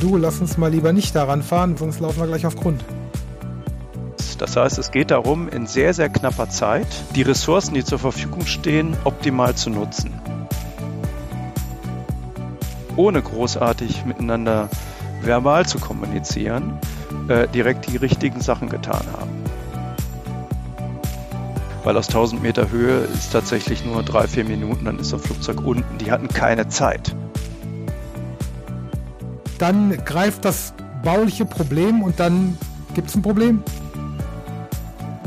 du, lass uns mal lieber nicht daran fahren, sonst laufen wir gleich auf Grund. Das heißt, es geht darum, in sehr, sehr knapper Zeit die Ressourcen, die zur Verfügung stehen, optimal zu nutzen. Ohne großartig miteinander verbal zu kommunizieren, äh, direkt die richtigen Sachen getan haben. Weil aus 1000 Meter Höhe ist tatsächlich nur drei, vier Minuten, dann ist das Flugzeug unten. Die hatten keine Zeit. Dann greift das bauliche Problem und dann gibt es ein Problem?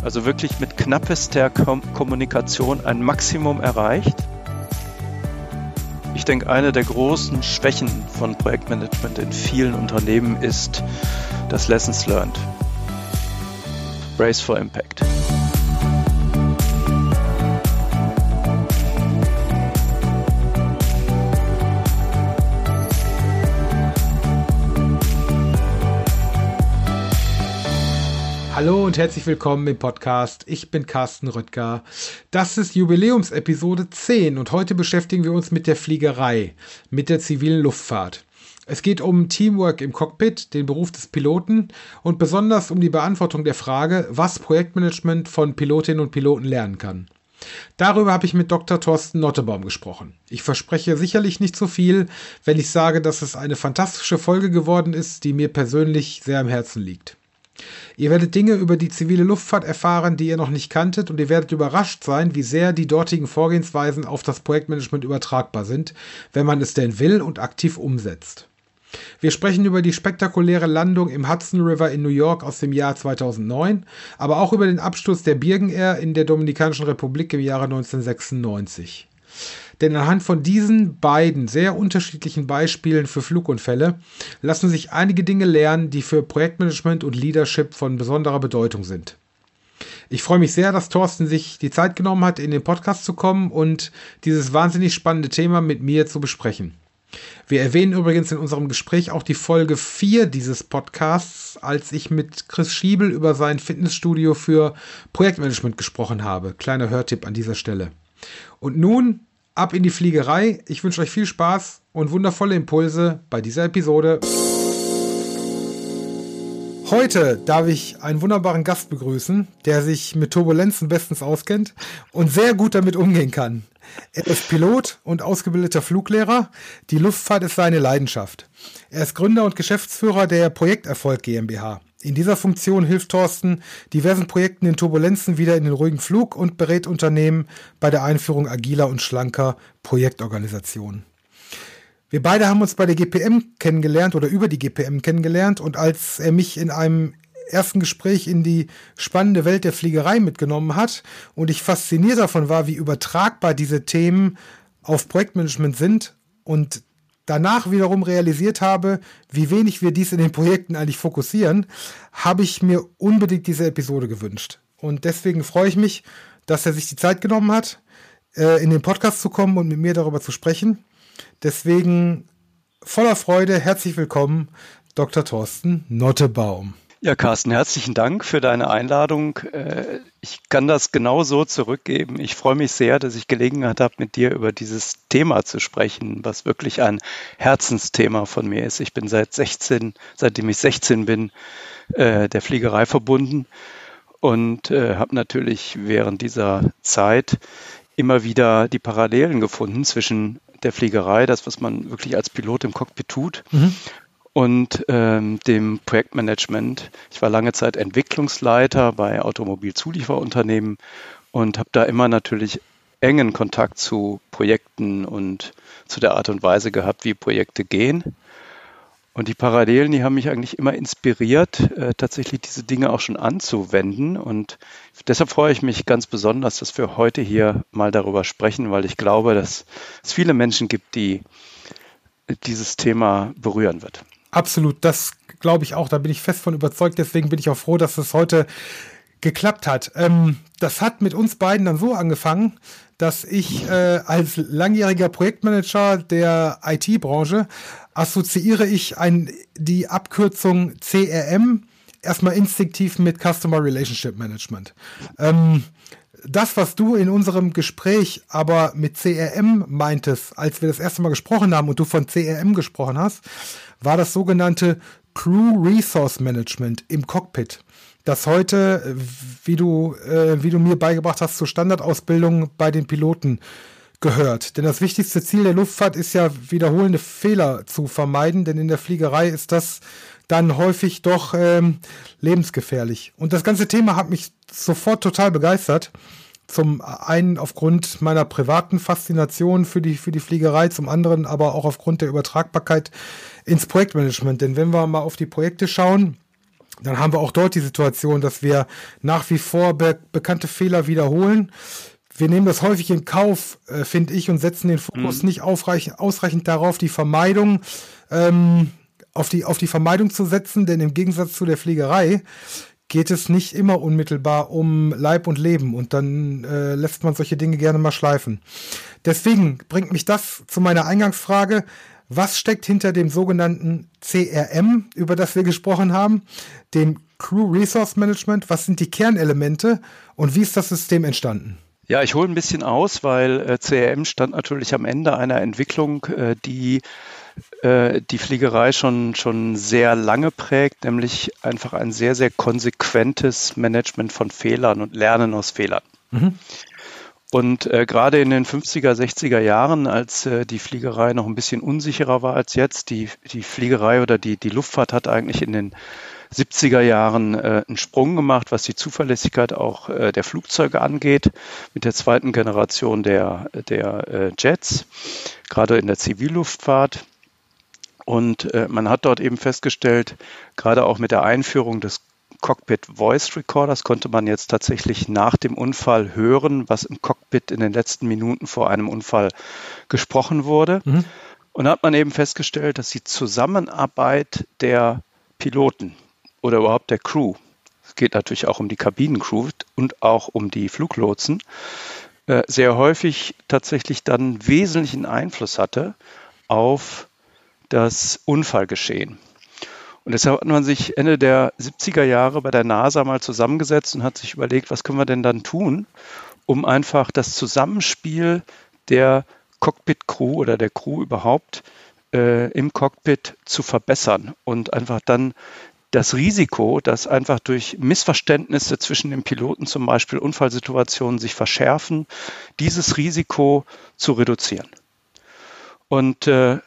Also wirklich mit knappester Kom Kommunikation ein Maximum erreicht. Ich denke, eine der großen Schwächen von Projektmanagement in vielen Unternehmen ist das Lessons Learned. Brace for Impact. Hallo und herzlich willkommen im Podcast. Ich bin Carsten Röttger. Das ist Jubiläumsepisode 10 und heute beschäftigen wir uns mit der Fliegerei, mit der zivilen Luftfahrt. Es geht um Teamwork im Cockpit, den Beruf des Piloten und besonders um die Beantwortung der Frage, was Projektmanagement von Pilotinnen und Piloten lernen kann. Darüber habe ich mit Dr. Thorsten Nottebaum gesprochen. Ich verspreche sicherlich nicht so viel, wenn ich sage, dass es eine fantastische Folge geworden ist, die mir persönlich sehr am Herzen liegt. Ihr werdet Dinge über die zivile Luftfahrt erfahren, die ihr noch nicht kanntet, und ihr werdet überrascht sein, wie sehr die dortigen Vorgehensweisen auf das Projektmanagement übertragbar sind, wenn man es denn will und aktiv umsetzt. Wir sprechen über die spektakuläre Landung im Hudson River in New York aus dem Jahr 2009, aber auch über den Absturz der Birgen Air in der Dominikanischen Republik im Jahre 1996. Denn anhand von diesen beiden sehr unterschiedlichen Beispielen für Flugunfälle lassen sich einige Dinge lernen, die für Projektmanagement und Leadership von besonderer Bedeutung sind. Ich freue mich sehr, dass Thorsten sich die Zeit genommen hat, in den Podcast zu kommen und dieses wahnsinnig spannende Thema mit mir zu besprechen. Wir erwähnen übrigens in unserem Gespräch auch die Folge 4 dieses Podcasts, als ich mit Chris Schiebel über sein Fitnessstudio für Projektmanagement gesprochen habe. Kleiner Hörtipp an dieser Stelle. Und nun ab in die Fliegerei. Ich wünsche euch viel Spaß und wundervolle Impulse bei dieser Episode. Heute darf ich einen wunderbaren Gast begrüßen, der sich mit Turbulenzen bestens auskennt und sehr gut damit umgehen kann. Er ist Pilot und ausgebildeter Fluglehrer. Die Luftfahrt ist seine Leidenschaft. Er ist Gründer und Geschäftsführer der Projekterfolg GmbH. In dieser Funktion hilft Thorsten diversen Projekten in Turbulenzen wieder in den ruhigen Flug und berät Unternehmen bei der Einführung agiler und schlanker Projektorganisationen. Wir beide haben uns bei der GPM kennengelernt oder über die GPM kennengelernt und als er mich in einem ersten Gespräch in die spannende Welt der Fliegerei mitgenommen hat und ich fasziniert davon war, wie übertragbar diese Themen auf Projektmanagement sind und danach wiederum realisiert habe, wie wenig wir dies in den Projekten eigentlich fokussieren, habe ich mir unbedingt diese Episode gewünscht. Und deswegen freue ich mich, dass er sich die Zeit genommen hat, äh, in den Podcast zu kommen und mit mir darüber zu sprechen. Deswegen voller Freude, herzlich willkommen, Dr. Thorsten Nottebaum. Ja, Carsten, herzlichen Dank für deine Einladung. Äh, ich kann das genau so zurückgeben. Ich freue mich sehr, dass ich Gelegenheit habe, mit dir über dieses Thema zu sprechen, was wirklich ein Herzensthema von mir ist. Ich bin seit 16, seitdem ich 16 bin, äh, der Fliegerei verbunden und äh, habe natürlich während dieser Zeit immer wieder die Parallelen gefunden zwischen der Fliegerei, das, was man wirklich als Pilot im Cockpit tut, mhm und ähm, dem Projektmanagement. Ich war lange Zeit Entwicklungsleiter bei Automobilzulieferunternehmen und habe da immer natürlich engen Kontakt zu Projekten und zu der Art und Weise gehabt, wie Projekte gehen. Und die Parallelen, die haben mich eigentlich immer inspiriert, äh, tatsächlich diese Dinge auch schon anzuwenden. Und deshalb freue ich mich ganz besonders, dass wir heute hier mal darüber sprechen, weil ich glaube, dass es viele Menschen gibt, die dieses Thema berühren wird. Absolut, das glaube ich auch. Da bin ich fest von überzeugt. Deswegen bin ich auch froh, dass es heute geklappt hat. Ähm, das hat mit uns beiden dann so angefangen, dass ich äh, als langjähriger Projektmanager der IT-Branche assoziiere ich ein, die Abkürzung CRM erstmal instinktiv mit Customer Relationship Management. Ähm, das, was du in unserem Gespräch aber mit CRM meintest, als wir das erste Mal gesprochen haben und du von CRM gesprochen hast, war das sogenannte Crew Resource Management im Cockpit. Das heute, wie du, äh, wie du mir beigebracht hast, zur Standardausbildung bei den Piloten gehört. Denn das wichtigste Ziel der Luftfahrt ist ja, wiederholende Fehler zu vermeiden, denn in der Fliegerei ist das dann häufig doch ähm, lebensgefährlich. Und das ganze Thema hat mich sofort total begeistert. Zum einen aufgrund meiner privaten Faszination für die, für die Fliegerei, zum anderen aber auch aufgrund der Übertragbarkeit ins Projektmanagement. Denn wenn wir mal auf die Projekte schauen, dann haben wir auch dort die Situation, dass wir nach wie vor be bekannte Fehler wiederholen wir nehmen das häufig in Kauf, äh, finde ich, und setzen den Fokus mhm. nicht ausreichend darauf, die Vermeidung, ähm, auf, die, auf die Vermeidung zu setzen, denn im Gegensatz zu der Fliegerei geht es nicht immer unmittelbar um Leib und Leben und dann äh, lässt man solche Dinge gerne mal schleifen. Deswegen bringt mich das zu meiner Eingangsfrage. Was steckt hinter dem sogenannten CRM, über das wir gesprochen haben, dem Crew Resource Management? Was sind die Kernelemente und wie ist das System entstanden? Ja, ich hole ein bisschen aus, weil äh, CRM stand natürlich am Ende einer Entwicklung, äh, die äh, die Fliegerei schon, schon sehr lange prägt, nämlich einfach ein sehr, sehr konsequentes Management von Fehlern und Lernen aus Fehlern. Mhm. Und äh, gerade in den 50er, 60er Jahren, als äh, die Fliegerei noch ein bisschen unsicherer war als jetzt, die, die Fliegerei oder die, die Luftfahrt hat eigentlich in den 70er Jahren äh, einen Sprung gemacht, was die Zuverlässigkeit auch äh, der Flugzeuge angeht, mit der zweiten Generation der, der äh, Jets, gerade in der Zivilluftfahrt. Und äh, man hat dort eben festgestellt, gerade auch mit der Einführung des Cockpit Voice Recorders konnte man jetzt tatsächlich nach dem Unfall hören, was im Cockpit in den letzten Minuten vor einem Unfall gesprochen wurde. Mhm. Und hat man eben festgestellt, dass die Zusammenarbeit der Piloten, oder überhaupt der Crew. Es geht natürlich auch um die Kabinencrew und auch um die Fluglotsen, äh, sehr häufig tatsächlich dann wesentlichen Einfluss hatte auf das Unfallgeschehen. Und deshalb hat man sich Ende der 70er Jahre bei der NASA mal zusammengesetzt und hat sich überlegt, was können wir denn dann tun, um einfach das Zusammenspiel der Cockpit-Crew oder der Crew überhaupt äh, im Cockpit zu verbessern und einfach dann das Risiko, dass einfach durch Missverständnisse zwischen den Piloten zum Beispiel Unfallsituationen sich verschärfen, dieses Risiko zu reduzieren. Und äh,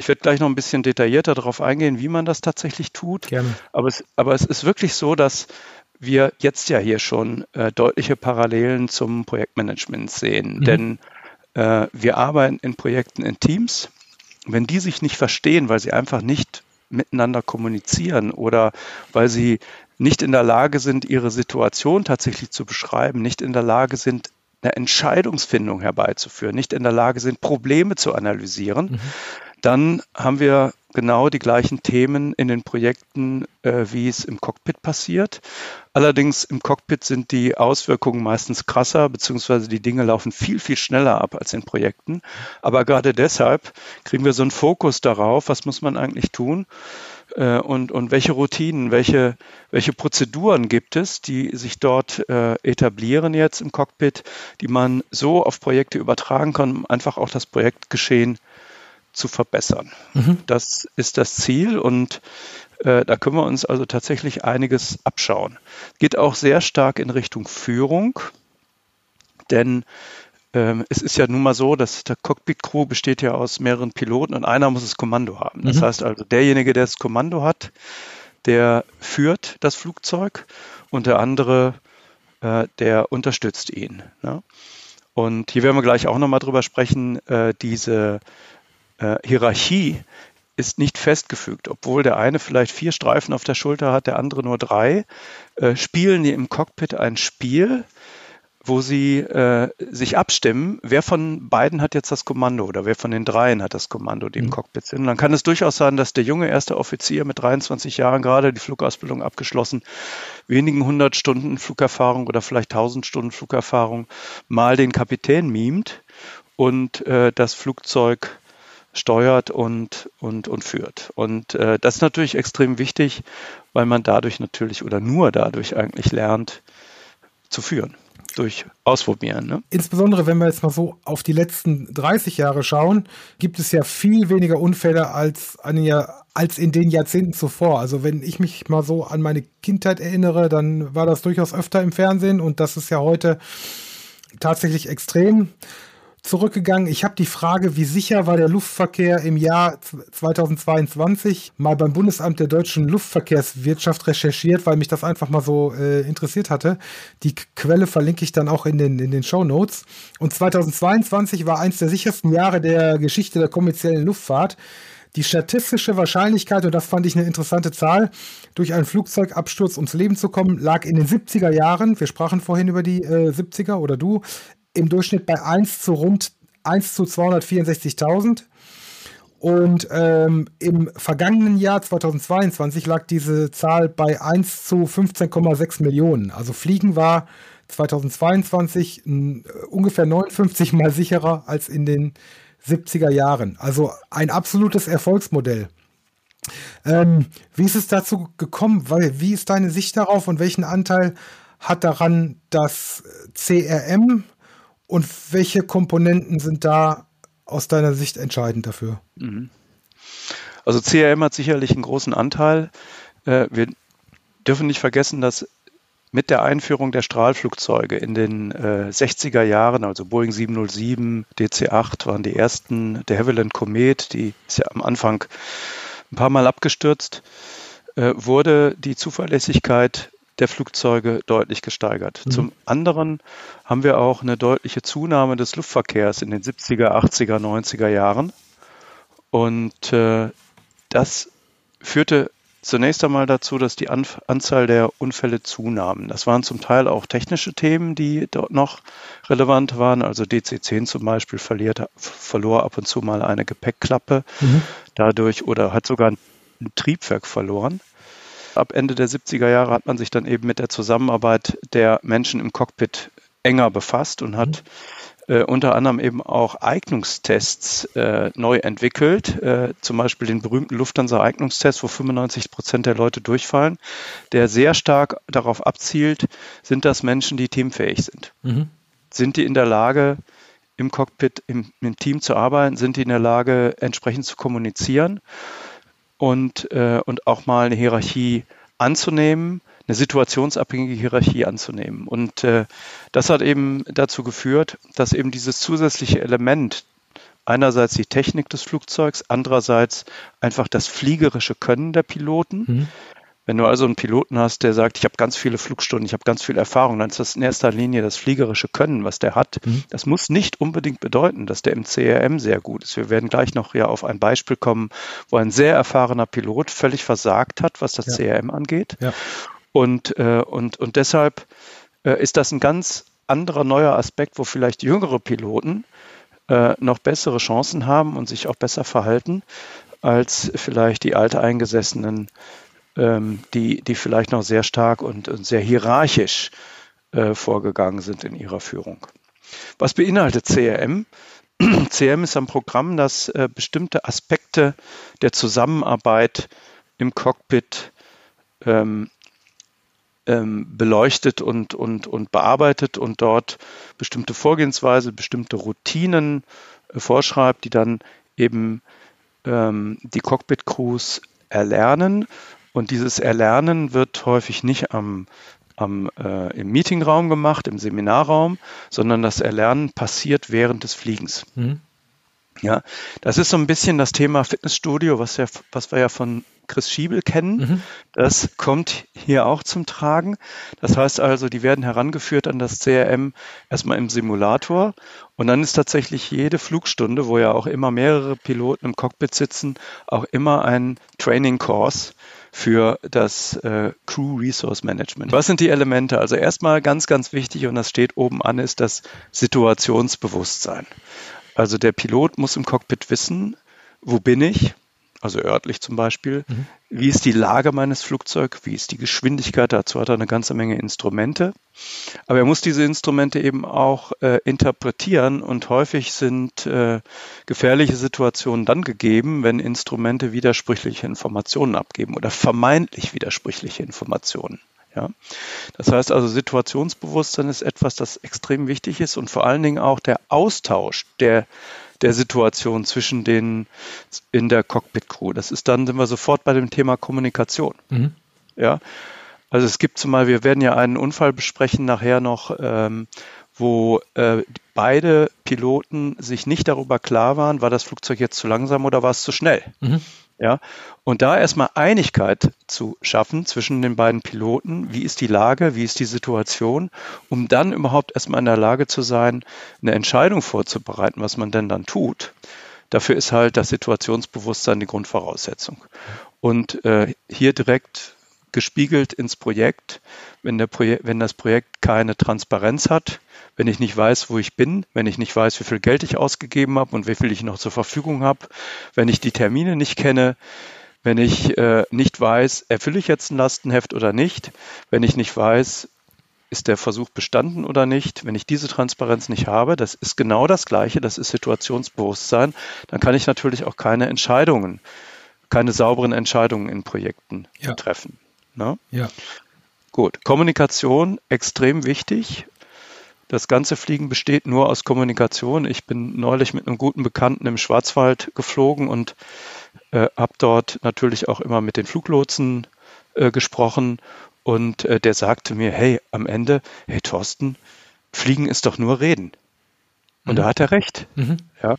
ich werde gleich noch ein bisschen detaillierter darauf eingehen, wie man das tatsächlich tut. Gerne. Aber es, aber es ist wirklich so, dass wir jetzt ja hier schon äh, deutliche Parallelen zum Projektmanagement sehen. Mhm. Denn äh, wir arbeiten in Projekten in Teams. Wenn die sich nicht verstehen, weil sie einfach nicht miteinander kommunizieren oder weil sie nicht in der Lage sind, ihre Situation tatsächlich zu beschreiben, nicht in der Lage sind, eine Entscheidungsfindung herbeizuführen, nicht in der Lage sind, Probleme zu analysieren, mhm. Dann haben wir genau die gleichen Themen in den Projekten, äh, wie es im Cockpit passiert. Allerdings im Cockpit sind die Auswirkungen meistens krasser, beziehungsweise die Dinge laufen viel, viel schneller ab als in Projekten. Aber gerade deshalb kriegen wir so einen Fokus darauf, was muss man eigentlich tun äh, und, und welche Routinen, welche, welche Prozeduren gibt es, die sich dort äh, etablieren jetzt im Cockpit, die man so auf Projekte übertragen kann, um einfach auch das Projektgeschehen zu verbessern. Mhm. Das ist das Ziel und äh, da können wir uns also tatsächlich einiges abschauen. Geht auch sehr stark in Richtung Führung, denn ähm, es ist ja nun mal so, dass der Cockpit-Crew besteht ja aus mehreren Piloten und einer muss das Kommando haben. Das mhm. heißt also, derjenige, der das Kommando hat, der führt das Flugzeug und der andere, äh, der unterstützt ihn. Ne? Und hier werden wir gleich auch nochmal drüber sprechen, äh, diese äh, Hierarchie ist nicht festgefügt. Obwohl der eine vielleicht vier Streifen auf der Schulter hat, der andere nur drei, äh, spielen die im Cockpit ein Spiel, wo sie äh, sich abstimmen, wer von beiden hat jetzt das Kommando oder wer von den dreien hat das Kommando, die im mhm. Cockpit sind. Und dann kann es durchaus sein, dass der junge erste Offizier mit 23 Jahren gerade die Flugausbildung abgeschlossen, wenigen hundert Stunden Flugerfahrung oder vielleicht tausend Stunden Flugerfahrung mal den Kapitän mimt und äh, das Flugzeug steuert und, und, und führt. Und äh, das ist natürlich extrem wichtig, weil man dadurch natürlich oder nur dadurch eigentlich lernt zu führen. durch ausprobieren. Ne? Insbesondere wenn wir jetzt mal so auf die letzten 30 Jahre schauen, gibt es ja viel weniger Unfälle als, als in den Jahrzehnten zuvor. Also wenn ich mich mal so an meine Kindheit erinnere, dann war das durchaus öfter im Fernsehen und das ist ja heute tatsächlich extrem zurückgegangen. Ich habe die Frage, wie sicher war der Luftverkehr im Jahr 2022, mal beim Bundesamt der deutschen Luftverkehrswirtschaft recherchiert, weil mich das einfach mal so äh, interessiert hatte. Die Quelle verlinke ich dann auch in den, in den Show Notes. Und 2022 war eins der sichersten Jahre der Geschichte der kommerziellen Luftfahrt. Die statistische Wahrscheinlichkeit, und das fand ich eine interessante Zahl, durch einen Flugzeugabsturz ums Leben zu kommen, lag in den 70er Jahren, wir sprachen vorhin über die äh, 70er oder du, im Durchschnitt bei 1 zu rund 1 zu 264.000. Und ähm, im vergangenen Jahr 2022 lag diese Zahl bei 1 zu 15,6 Millionen. Also Fliegen war 2022 äh, ungefähr 59 mal sicherer als in den 70er Jahren. Also ein absolutes Erfolgsmodell. Ähm, wie ist es dazu gekommen? Weil, wie ist deine Sicht darauf und welchen Anteil hat daran das CRM und welche Komponenten sind da aus deiner Sicht entscheidend dafür? Mhm. Also CRM hat sicherlich einen großen Anteil. Äh, wir dürfen nicht vergessen, dass mit der Einführung der Strahlflugzeuge in den 60er äh, Jahren, also Boeing 707, DC-8 waren die ersten, der Havilland Comet, die ist ja am Anfang ein paar Mal abgestürzt, äh, wurde die Zuverlässigkeit der Flugzeuge deutlich gesteigert. Mhm. Zum anderen haben wir auch eine deutliche Zunahme des Luftverkehrs in den 70er, 80er, 90er Jahren. Und äh, das führte zunächst einmal dazu, dass die An Anzahl der Unfälle zunahm. Das waren zum Teil auch technische Themen, die dort noch relevant waren. Also DC-10 zum Beispiel verliert, verlor ab und zu mal eine Gepäckklappe mhm. dadurch oder hat sogar ein Triebwerk verloren. Ab Ende der 70er Jahre hat man sich dann eben mit der Zusammenarbeit der Menschen im Cockpit enger befasst und hat mhm. äh, unter anderem eben auch Eignungstests äh, neu entwickelt, äh, zum Beispiel den berühmten Lufthansa-Eignungstest, wo 95 Prozent der Leute durchfallen, der sehr stark darauf abzielt, sind das Menschen, die teamfähig sind. Mhm. Sind die in der Lage, im Cockpit im, im Team zu arbeiten? Sind die in der Lage, entsprechend zu kommunizieren? Und, äh, und auch mal eine Hierarchie anzunehmen, eine situationsabhängige Hierarchie anzunehmen. Und äh, das hat eben dazu geführt, dass eben dieses zusätzliche Element, einerseits die Technik des Flugzeugs, andererseits einfach das fliegerische Können der Piloten, mhm. Wenn du also einen Piloten hast, der sagt, ich habe ganz viele Flugstunden, ich habe ganz viel Erfahrung, dann ist das in erster Linie das fliegerische Können, was der hat. Mhm. Das muss nicht unbedingt bedeuten, dass der im CRM sehr gut ist. Wir werden gleich noch ja auf ein Beispiel kommen, wo ein sehr erfahrener Pilot völlig versagt hat, was das ja. CRM angeht. Ja. Und, äh, und, und deshalb äh, ist das ein ganz anderer neuer Aspekt, wo vielleicht jüngere Piloten äh, noch bessere Chancen haben und sich auch besser verhalten als vielleicht die alteingesessenen ähm, die, die vielleicht noch sehr stark und, und sehr hierarchisch äh, vorgegangen sind in ihrer Führung. Was beinhaltet CRM? CRM ist ein Programm, das äh, bestimmte Aspekte der Zusammenarbeit im Cockpit ähm, ähm, beleuchtet und, und, und bearbeitet und dort bestimmte Vorgehensweise, bestimmte Routinen äh, vorschreibt, die dann eben ähm, die Cockpit-Crews erlernen und dieses Erlernen wird häufig nicht am, am, äh, im Meetingraum gemacht, im Seminarraum, sondern das Erlernen passiert während des Fliegens. Mhm. Ja, das ist so ein bisschen das Thema Fitnessstudio, was, ja, was wir ja von Chris Schiebel kennen. Mhm. Das kommt hier auch zum Tragen. Das heißt also, die werden herangeführt an das CRM erstmal im Simulator und dann ist tatsächlich jede Flugstunde, wo ja auch immer mehrere Piloten im Cockpit sitzen, auch immer ein Training Course für das äh, Crew Resource Management. Was sind die Elemente? Also erstmal ganz, ganz wichtig und das steht oben an, ist das Situationsbewusstsein. Also der Pilot muss im Cockpit wissen, wo bin ich? Also örtlich zum Beispiel. Mhm. Wie ist die Lage meines Flugzeugs? Wie ist die Geschwindigkeit? Dazu hat er eine ganze Menge Instrumente. Aber er muss diese Instrumente eben auch äh, interpretieren und häufig sind äh, gefährliche Situationen dann gegeben, wenn Instrumente widersprüchliche Informationen abgeben oder vermeintlich widersprüchliche Informationen Ja? Das heißt also, Situationsbewusstsein ist etwas, das extrem wichtig ist und vor allen Dingen auch der Austausch der, der Situation zwischen den in der Cockpit-Crew. Das ist dann, sind wir sofort bei dem Thema Kommunikation. Mhm. Ja. Also es gibt zumal, wir werden ja einen Unfall besprechen nachher noch, ähm, wo äh, beide Piloten sich nicht darüber klar waren, war das Flugzeug jetzt zu langsam oder war es zu schnell. Mhm. Ja, und da erstmal Einigkeit zu schaffen zwischen den beiden Piloten, wie ist die Lage, wie ist die Situation, um dann überhaupt erstmal in der Lage zu sein, eine Entscheidung vorzubereiten, was man denn dann tut. Dafür ist halt das Situationsbewusstsein die Grundvoraussetzung. Und äh, hier direkt gespiegelt ins Projekt. Wenn, der Projek wenn das Projekt keine Transparenz hat, wenn ich nicht weiß, wo ich bin, wenn ich nicht weiß, wie viel Geld ich ausgegeben habe und wie viel ich noch zur Verfügung habe, wenn ich die Termine nicht kenne, wenn ich äh, nicht weiß, erfülle ich jetzt ein Lastenheft oder nicht, wenn ich nicht weiß, ist der Versuch bestanden oder nicht, wenn ich diese Transparenz nicht habe, das ist genau das Gleiche, das ist Situationsbewusstsein, dann kann ich natürlich auch keine Entscheidungen, keine sauberen Entscheidungen in Projekten ja. treffen. Ne? Ja. Gut, Kommunikation extrem wichtig. Das ganze Fliegen besteht nur aus Kommunikation. Ich bin neulich mit einem guten Bekannten im Schwarzwald geflogen und äh, habe dort natürlich auch immer mit den Fluglotsen äh, gesprochen. Und äh, der sagte mir, hey, am Ende, hey Thorsten, Fliegen ist doch nur Reden. Und mhm. da hat er recht. Mhm. Ja.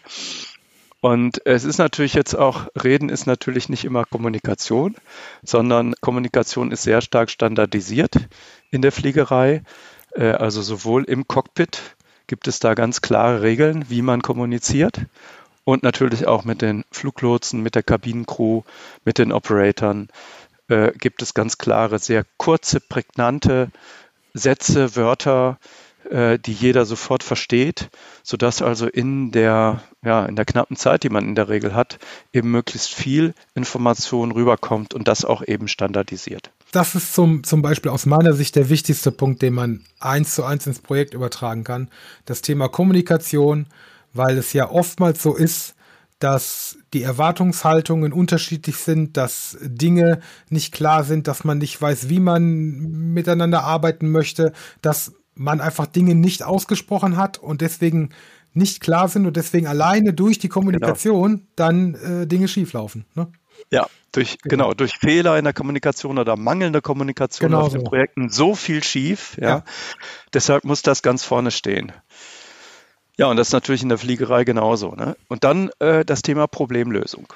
Und es ist natürlich jetzt auch, Reden ist natürlich nicht immer Kommunikation, sondern Kommunikation ist sehr stark standardisiert in der Fliegerei. Äh, also sowohl im Cockpit gibt es da ganz klare Regeln, wie man kommuniziert. Und natürlich auch mit den Fluglotsen, mit der Kabinencrew, mit den Operatoren äh, gibt es ganz klare, sehr kurze, prägnante Sätze, Wörter, äh, die jeder sofort versteht, sodass also in der, ja, in der knappen Zeit, die man in der Regel hat, eben möglichst viel Information rüberkommt und das auch eben standardisiert. Das ist zum, zum Beispiel aus meiner Sicht der wichtigste Punkt, den man eins zu eins ins Projekt übertragen kann. Das Thema Kommunikation, weil es ja oftmals so ist, dass die Erwartungshaltungen unterschiedlich sind, dass Dinge nicht klar sind, dass man nicht weiß, wie man miteinander arbeiten möchte, dass man einfach Dinge nicht ausgesprochen hat und deswegen nicht klar sind und deswegen alleine durch die Kommunikation genau. dann äh, Dinge schieflaufen. Ne? Ja, durch, genau. genau. durch Fehler in der Kommunikation oder mangelnde Kommunikation genau auf so. den Projekten so viel schief. Ja. ja. Deshalb muss das ganz vorne stehen. Ja, und das ist natürlich in der Fliegerei genauso. Ne? Und dann äh, das Thema Problemlösung.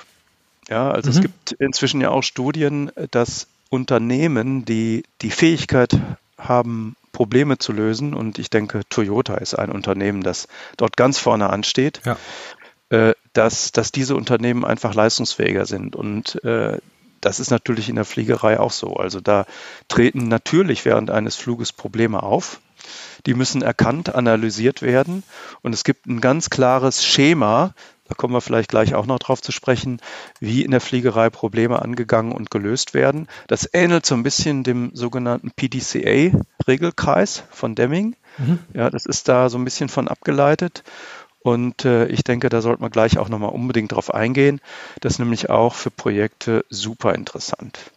Ja, also mhm. es gibt inzwischen ja auch Studien, dass Unternehmen, die die Fähigkeit haben, Probleme zu lösen. Und ich denke, Toyota ist ein Unternehmen, das dort ganz vorne ansteht, ja. äh, dass, dass diese Unternehmen einfach leistungsfähiger sind. Und äh, das ist natürlich in der Fliegerei auch so. Also da treten natürlich während eines Fluges Probleme auf. Die müssen erkannt, analysiert werden. Und es gibt ein ganz klares Schema, da kommen wir vielleicht gleich auch noch drauf zu sprechen, wie in der Fliegerei Probleme angegangen und gelöst werden. Das ähnelt so ein bisschen dem sogenannten PDCA-Regelkreis von Deming. Mhm. Ja, das ist da so ein bisschen von abgeleitet. Und äh, ich denke, da sollte man gleich auch nochmal unbedingt drauf eingehen. Das ist nämlich auch für Projekte super interessant.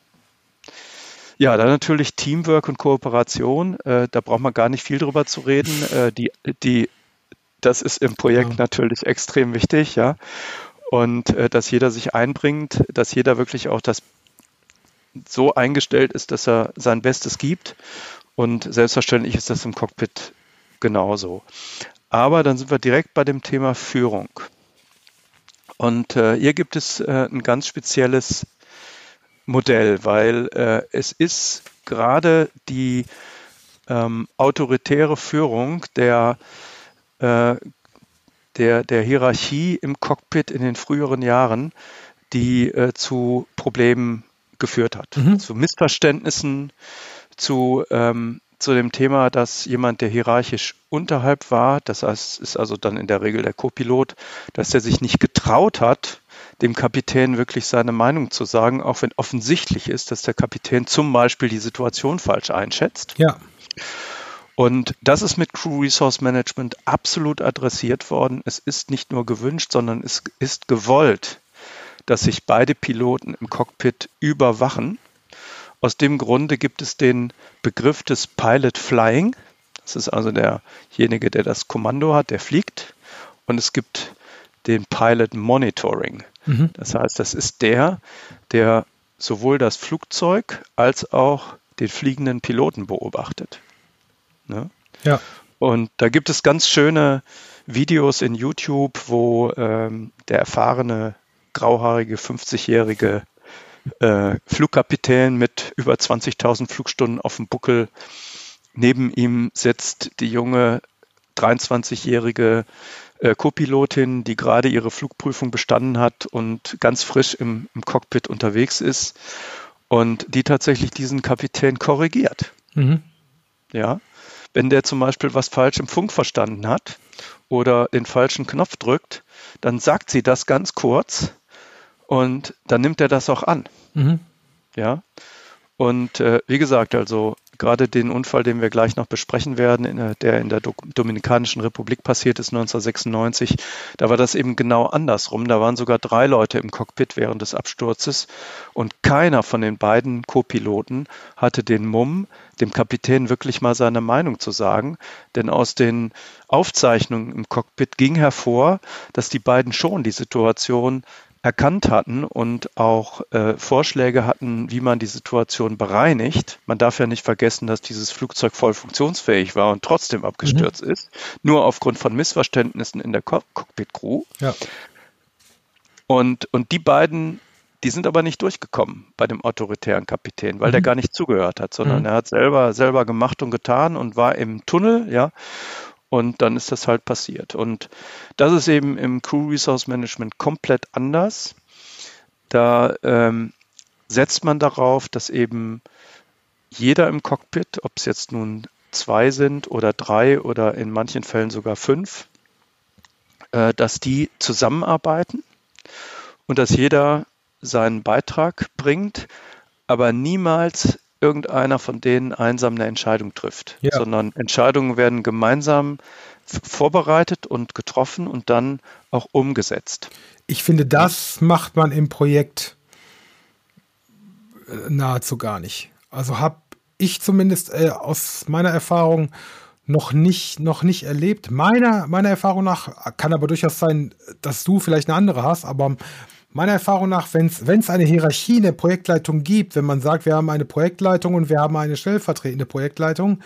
Ja, dann natürlich Teamwork und Kooperation. Äh, da braucht man gar nicht viel drüber zu reden. Äh, die, die das ist im Projekt ja. natürlich extrem wichtig, ja. Und äh, dass jeder sich einbringt, dass jeder wirklich auch das so eingestellt ist, dass er sein Bestes gibt. Und selbstverständlich ist das im Cockpit genauso. Aber dann sind wir direkt bei dem Thema Führung. Und äh, hier gibt es äh, ein ganz spezielles Modell, weil äh, es ist gerade die ähm, autoritäre Führung der äh, der, der Hierarchie im Cockpit in den früheren Jahren, die äh, zu Problemen geführt hat, mhm. zu Missverständnissen, zu, ähm, zu dem Thema, dass jemand, der hierarchisch unterhalb war, das heißt, ist also dann in der Regel der Copilot, dass er sich nicht getraut hat, dem Kapitän wirklich seine Meinung zu sagen, auch wenn offensichtlich ist, dass der Kapitän zum Beispiel die Situation falsch einschätzt. Ja. Und das ist mit Crew Resource Management absolut adressiert worden. Es ist nicht nur gewünscht, sondern es ist gewollt, dass sich beide Piloten im Cockpit überwachen Aus dem Grunde gibt es den Begriff des Pilot Flying. Das ist also derjenige, der das Kommando hat, der fliegt. Und es gibt den Pilot Monitoring. Mhm. Das heißt, das ist der, der sowohl das Flugzeug als auch den fliegenden Piloten beobachtet. Ne? Ja. Und da gibt es ganz schöne Videos in YouTube, wo ähm, der erfahrene, grauhaarige, 50-jährige äh, Flugkapitän mit über 20.000 Flugstunden auf dem Buckel neben ihm sitzt die junge 23-jährige äh, Co-Pilotin, die gerade ihre Flugprüfung bestanden hat und ganz frisch im, im, Cockpit unterwegs ist und die tatsächlich diesen Kapitän korrigiert. Mhm. Ja, wenn der zum Beispiel was falsch im Funk verstanden hat oder den falschen Knopf drückt, dann sagt sie das ganz kurz und dann nimmt er das auch an. Mhm. Ja. Und äh, wie gesagt, also gerade den Unfall, den wir gleich noch besprechen werden, der in der Dominikanischen Republik passiert ist 1996, da war das eben genau andersrum. Da waren sogar drei Leute im Cockpit während des Absturzes und keiner von den beiden Co-Piloten hatte den Mumm, dem Kapitän wirklich mal seine Meinung zu sagen. Denn aus den Aufzeichnungen im Cockpit ging hervor, dass die beiden schon die Situation erkannt hatten und auch äh, Vorschläge hatten, wie man die Situation bereinigt. Man darf ja nicht vergessen, dass dieses Flugzeug voll funktionsfähig war und trotzdem abgestürzt mhm. ist, nur aufgrund von Missverständnissen in der Co Cockpit-Crew. Ja. Und, und die beiden, die sind aber nicht durchgekommen bei dem autoritären Kapitän, weil mhm. der gar nicht zugehört hat, sondern mhm. er hat selber, selber gemacht und getan und war im Tunnel, ja. Und dann ist das halt passiert. Und das ist eben im Crew Resource Management komplett anders. Da ähm, setzt man darauf, dass eben jeder im Cockpit, ob es jetzt nun zwei sind oder drei oder in manchen Fällen sogar fünf, äh, dass die zusammenarbeiten und dass jeder seinen Beitrag bringt, aber niemals irgendeiner von denen einsam eine Entscheidung trifft, ja. sondern Entscheidungen werden gemeinsam vorbereitet und getroffen und dann auch umgesetzt. Ich finde, das macht man im Projekt äh, nahezu gar nicht. Also habe ich zumindest äh, aus meiner Erfahrung noch nicht, noch nicht erlebt. Meiner, meiner Erfahrung nach kann aber durchaus sein, dass du vielleicht eine andere hast, aber meiner Erfahrung nach, wenn es eine Hierarchie in der Projektleitung gibt, wenn man sagt, wir haben eine Projektleitung und wir haben eine stellvertretende Projektleitung,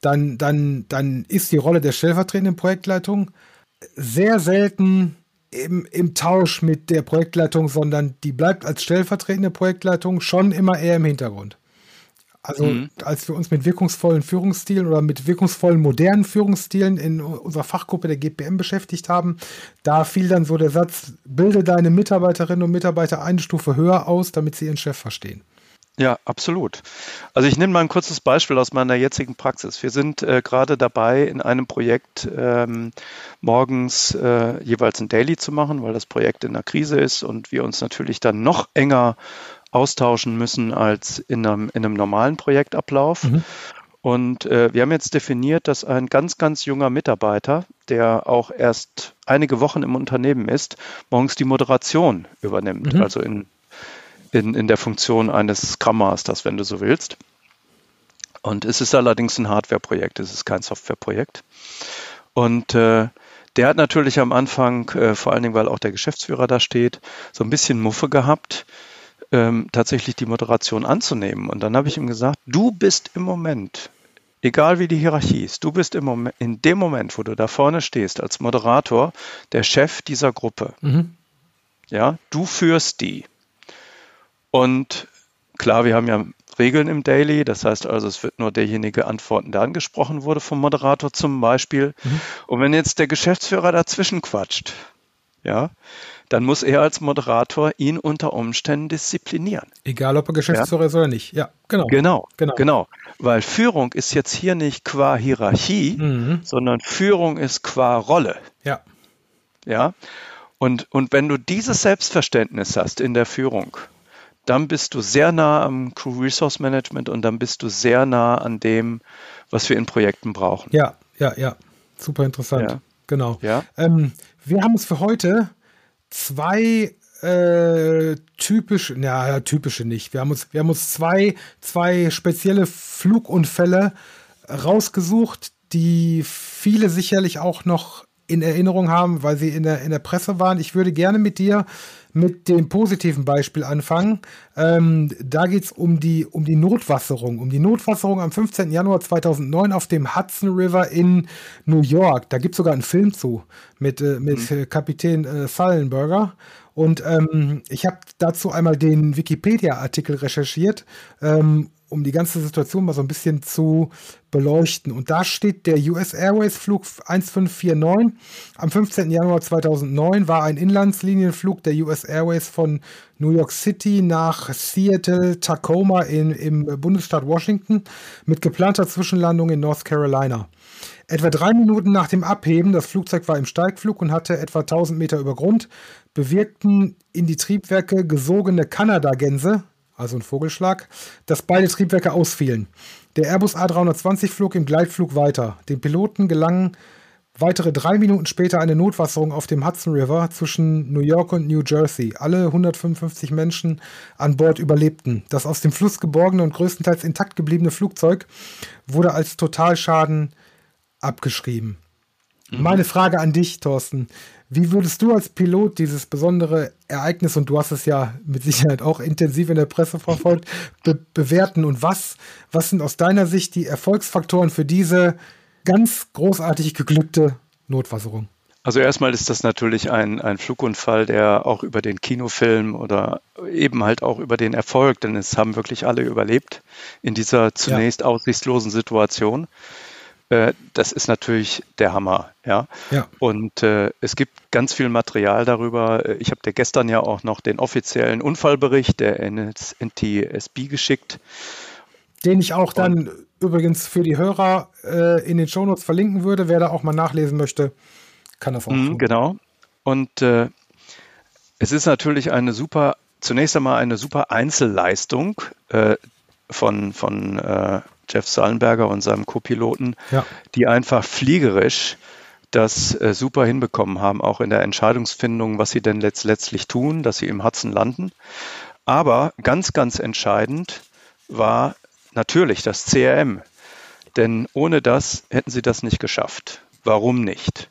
dann, dann, dann ist die Rolle der stellvertretenden Projektleitung sehr selten im, im Tausch mit der Projektleitung, sondern die bleibt als stellvertretende Projektleitung schon immer eher im Hintergrund. Also mhm. als wir uns mit wirkungsvollen Führungsstilen oder mit wirkungsvollen modernen Führungsstilen in unserer Fachgruppe der GPM beschäftigt haben, da fiel dann so der Satz, bilde deine Mitarbeiterinnen und Mitarbeiter eine Stufe höher aus, damit sie ihren Chef verstehen. Ja, absolut. Also ich nehme mal ein kurzes Beispiel aus meiner jetzigen Praxis. Wir sind äh, gerade dabei, in einem Projekt ähm, morgens äh, jeweils ein Daily zu machen, weil das Projekt in einer Krise ist und wir uns natürlich dann noch enger austauschen müssen als in einem, in einem normalen Projektablauf. Mhm. Und äh, wir haben jetzt definiert, dass ein ganz, ganz junger Mitarbeiter, der auch erst einige Wochen im Unternehmen ist, morgens die Moderation übernimmt, mhm. also in, in, in der Funktion eines Scrum Masters, wenn du so willst. Und es ist allerdings ein Hardware-Projekt, es ist kein Software-Projekt. Und äh, der hat natürlich am Anfang, äh, vor allen Dingen, weil auch der Geschäftsführer da steht, so ein bisschen Muffe gehabt, ähm, tatsächlich die Moderation anzunehmen. Und dann habe ich ihm gesagt, du bist im Moment, egal wie die Hierarchie ist, du bist im Moment, in dem Moment, wo du da vorne stehst als Moderator, der Chef dieser Gruppe. Mhm. Ja, du führst die. Und klar, wir haben ja Regeln im Daily. Das heißt also, es wird nur derjenige antworten, der angesprochen wurde vom Moderator zum Beispiel. Mhm. Und wenn jetzt der Geschäftsführer dazwischen quatscht, ja, dann muss er als Moderator ihn unter Umständen disziplinieren. Egal, ob er Geschäftsführer ja? ist oder nicht. Ja, genau. Genau, genau. genau. Weil Führung ist jetzt hier nicht qua Hierarchie, mhm. sondern Führung ist qua Rolle. Ja. Ja. Und, und wenn du dieses Selbstverständnis hast in der Führung, dann bist du sehr nah am Crew Resource Management und dann bist du sehr nah an dem, was wir in Projekten brauchen. Ja, ja, ja. Super interessant. Ja. Genau. Ja. Ähm, wir haben uns für heute zwei äh, typisch, ja, typische nicht. Wir haben uns, wir haben uns zwei, zwei spezielle Flugunfälle rausgesucht, die viele sicherlich auch noch in Erinnerung haben, weil sie in der, in der Presse waren. Ich würde gerne mit dir mit dem positiven Beispiel anfangen. Ähm, da geht es um die, um die Notwasserung. Um die Notwasserung am 15. Januar 2009 auf dem Hudson River in New York. Da gibt es sogar einen Film zu mit, äh, mit mhm. Kapitän äh, Sullenberger. Und ähm, ich habe dazu einmal den Wikipedia-Artikel recherchiert ähm, um die ganze Situation mal so ein bisschen zu beleuchten. Und da steht der US Airways Flug 1549 am 15. Januar 2009 war ein Inlandslinienflug der US Airways von New York City nach Seattle, Tacoma in, im Bundesstaat Washington mit geplanter Zwischenlandung in North Carolina. Etwa drei Minuten nach dem Abheben, das Flugzeug war im Steigflug und hatte etwa 1000 Meter über Grund, bewirkten in die Triebwerke gesogene Kanadagänse, also ein Vogelschlag, dass beide Triebwerke ausfielen. Der Airbus A320 flog im Gleitflug weiter. Den Piloten gelangen weitere drei Minuten später eine Notwasserung auf dem Hudson River zwischen New York und New Jersey. Alle 155 Menschen an Bord überlebten. Das aus dem Fluss geborgene und größtenteils intakt gebliebene Flugzeug wurde als Totalschaden abgeschrieben. Mhm. Meine Frage an dich, Thorsten. Wie würdest du als Pilot dieses besondere Ereignis, und du hast es ja mit Sicherheit auch intensiv in der Presse verfolgt, be bewerten? Und was, was sind aus deiner Sicht die Erfolgsfaktoren für diese ganz großartig geglückte Notwasserung? Also erstmal ist das natürlich ein, ein Flugunfall, der auch über den Kinofilm oder eben halt auch über den Erfolg, denn es haben wirklich alle überlebt in dieser zunächst ja. aussichtslosen Situation. Äh, das ist natürlich der Hammer. Ja. ja. Und äh, es gibt ganz viel Material darüber. Äh, ich habe dir gestern ja auch noch den offiziellen Unfallbericht der NTSB geschickt. Den ich auch dann Und, übrigens für die Hörer äh, in den Shownotes verlinken würde. Wer da auch mal nachlesen möchte, kann das auch mh, tun. Genau. Und äh, es ist natürlich eine super, zunächst einmal eine super Einzelleistung von, von Jeff Sallenberger und seinem Co-Piloten, ja. die einfach fliegerisch das äh, super hinbekommen haben, auch in der Entscheidungsfindung, was sie denn letzt letztlich tun, dass sie im Hudson landen. Aber ganz, ganz entscheidend war natürlich das CRM. Denn ohne das hätten sie das nicht geschafft. Warum nicht?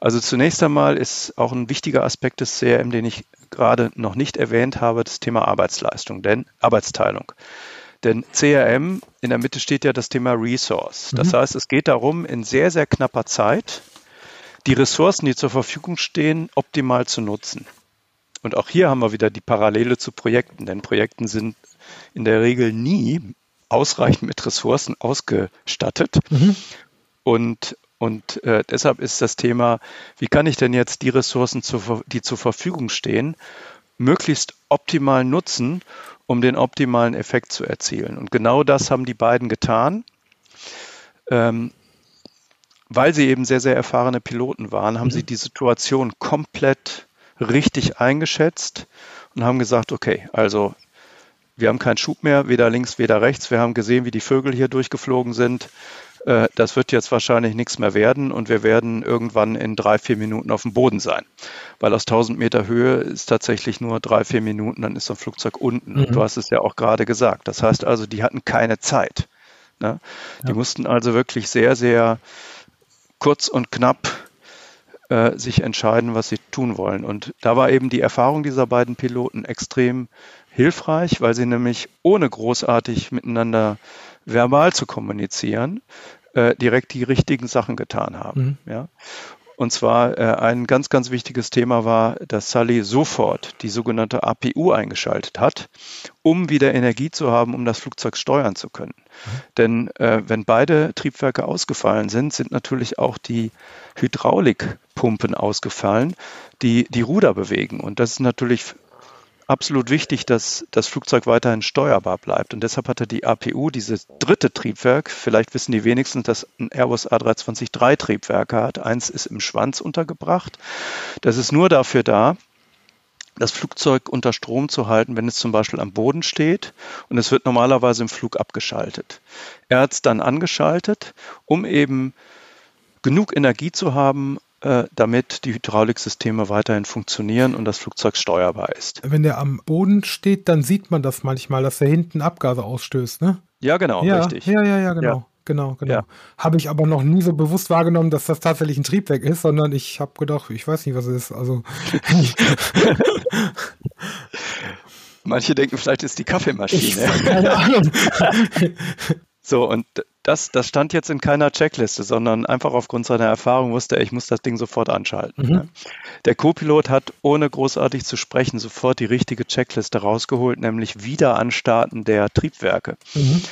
Also zunächst einmal ist auch ein wichtiger Aspekt des CRM, den ich gerade noch nicht erwähnt habe, das Thema Arbeitsleistung, denn Arbeitsteilung. Denn CRM, in der Mitte steht ja das Thema Resource. Das mhm. heißt, es geht darum, in sehr, sehr knapper Zeit die Ressourcen, die zur Verfügung stehen, optimal zu nutzen. Und auch hier haben wir wieder die Parallele zu Projekten, denn Projekten sind in der Regel nie ausreichend mit Ressourcen ausgestattet. Mhm. Und, und äh, deshalb ist das Thema, wie kann ich denn jetzt die Ressourcen, zu, die zur Verfügung stehen, möglichst optimal nutzen um den optimalen Effekt zu erzielen. Und genau das haben die beiden getan. Ähm, weil sie eben sehr, sehr erfahrene Piloten waren, haben mhm. sie die Situation komplett richtig eingeschätzt und haben gesagt, okay, also wir haben keinen Schub mehr, weder links, weder rechts. Wir haben gesehen, wie die Vögel hier durchgeflogen sind. Äh, das wird jetzt wahrscheinlich nichts mehr werden und wir werden irgendwann in drei, vier Minuten auf dem Boden sein. Weil aus 1000 Meter Höhe ist tatsächlich nur drei, vier Minuten, dann ist das Flugzeug unten. Mhm. du hast es ja auch gerade gesagt. Das heißt also, die hatten keine Zeit. Ne? Die ja. mussten also wirklich sehr, sehr kurz und knapp äh, sich entscheiden, was sie tun wollen. Und da war eben die Erfahrung dieser beiden Piloten extrem hilfreich, weil sie nämlich ohne großartig miteinander verbal zu kommunizieren, äh, direkt die richtigen Sachen getan haben. Mhm. Ja? Und zwar äh, ein ganz, ganz wichtiges Thema war, dass Sully sofort die sogenannte APU eingeschaltet hat, um wieder Energie zu haben, um das Flugzeug steuern zu können. Mhm. Denn äh, wenn beide Triebwerke ausgefallen sind, sind natürlich auch die Hydraulikpumpen ausgefallen, die die Ruder bewegen. Und das ist natürlich absolut wichtig, dass das Flugzeug weiterhin steuerbar bleibt. Und deshalb hatte die APU dieses dritte Triebwerk, vielleicht wissen die wenigsten, dass ein Airbus A320 drei Triebwerke hat. Eins ist im Schwanz untergebracht. Das ist nur dafür da, das Flugzeug unter Strom zu halten, wenn es zum Beispiel am Boden steht und es wird normalerweise im Flug abgeschaltet. Er hat es dann angeschaltet, um eben genug Energie zu haben, damit die Hydrauliksysteme weiterhin funktionieren und das Flugzeug steuerbar ist. Wenn der am Boden steht, dann sieht man das manchmal, dass er hinten Abgase ausstößt, ne? Ja, genau, ja, richtig. Ja, ja, ja, genau. Ja. Genau, genau. Ja. Habe ich aber noch nie so bewusst wahrgenommen, dass das tatsächlich ein Triebwerk ist, sondern ich habe gedacht, ich weiß nicht, was es ist. Also Manche denken, vielleicht ist die Kaffeemaschine. keine Ahnung. So, und das, das stand jetzt in keiner Checkliste, sondern einfach aufgrund seiner Erfahrung wusste er, ich muss das Ding sofort anschalten. Mhm. Ne? Der Co-Pilot hat, ohne großartig zu sprechen, sofort die richtige Checkliste rausgeholt, nämlich Wiederanstarten der Triebwerke. Mhm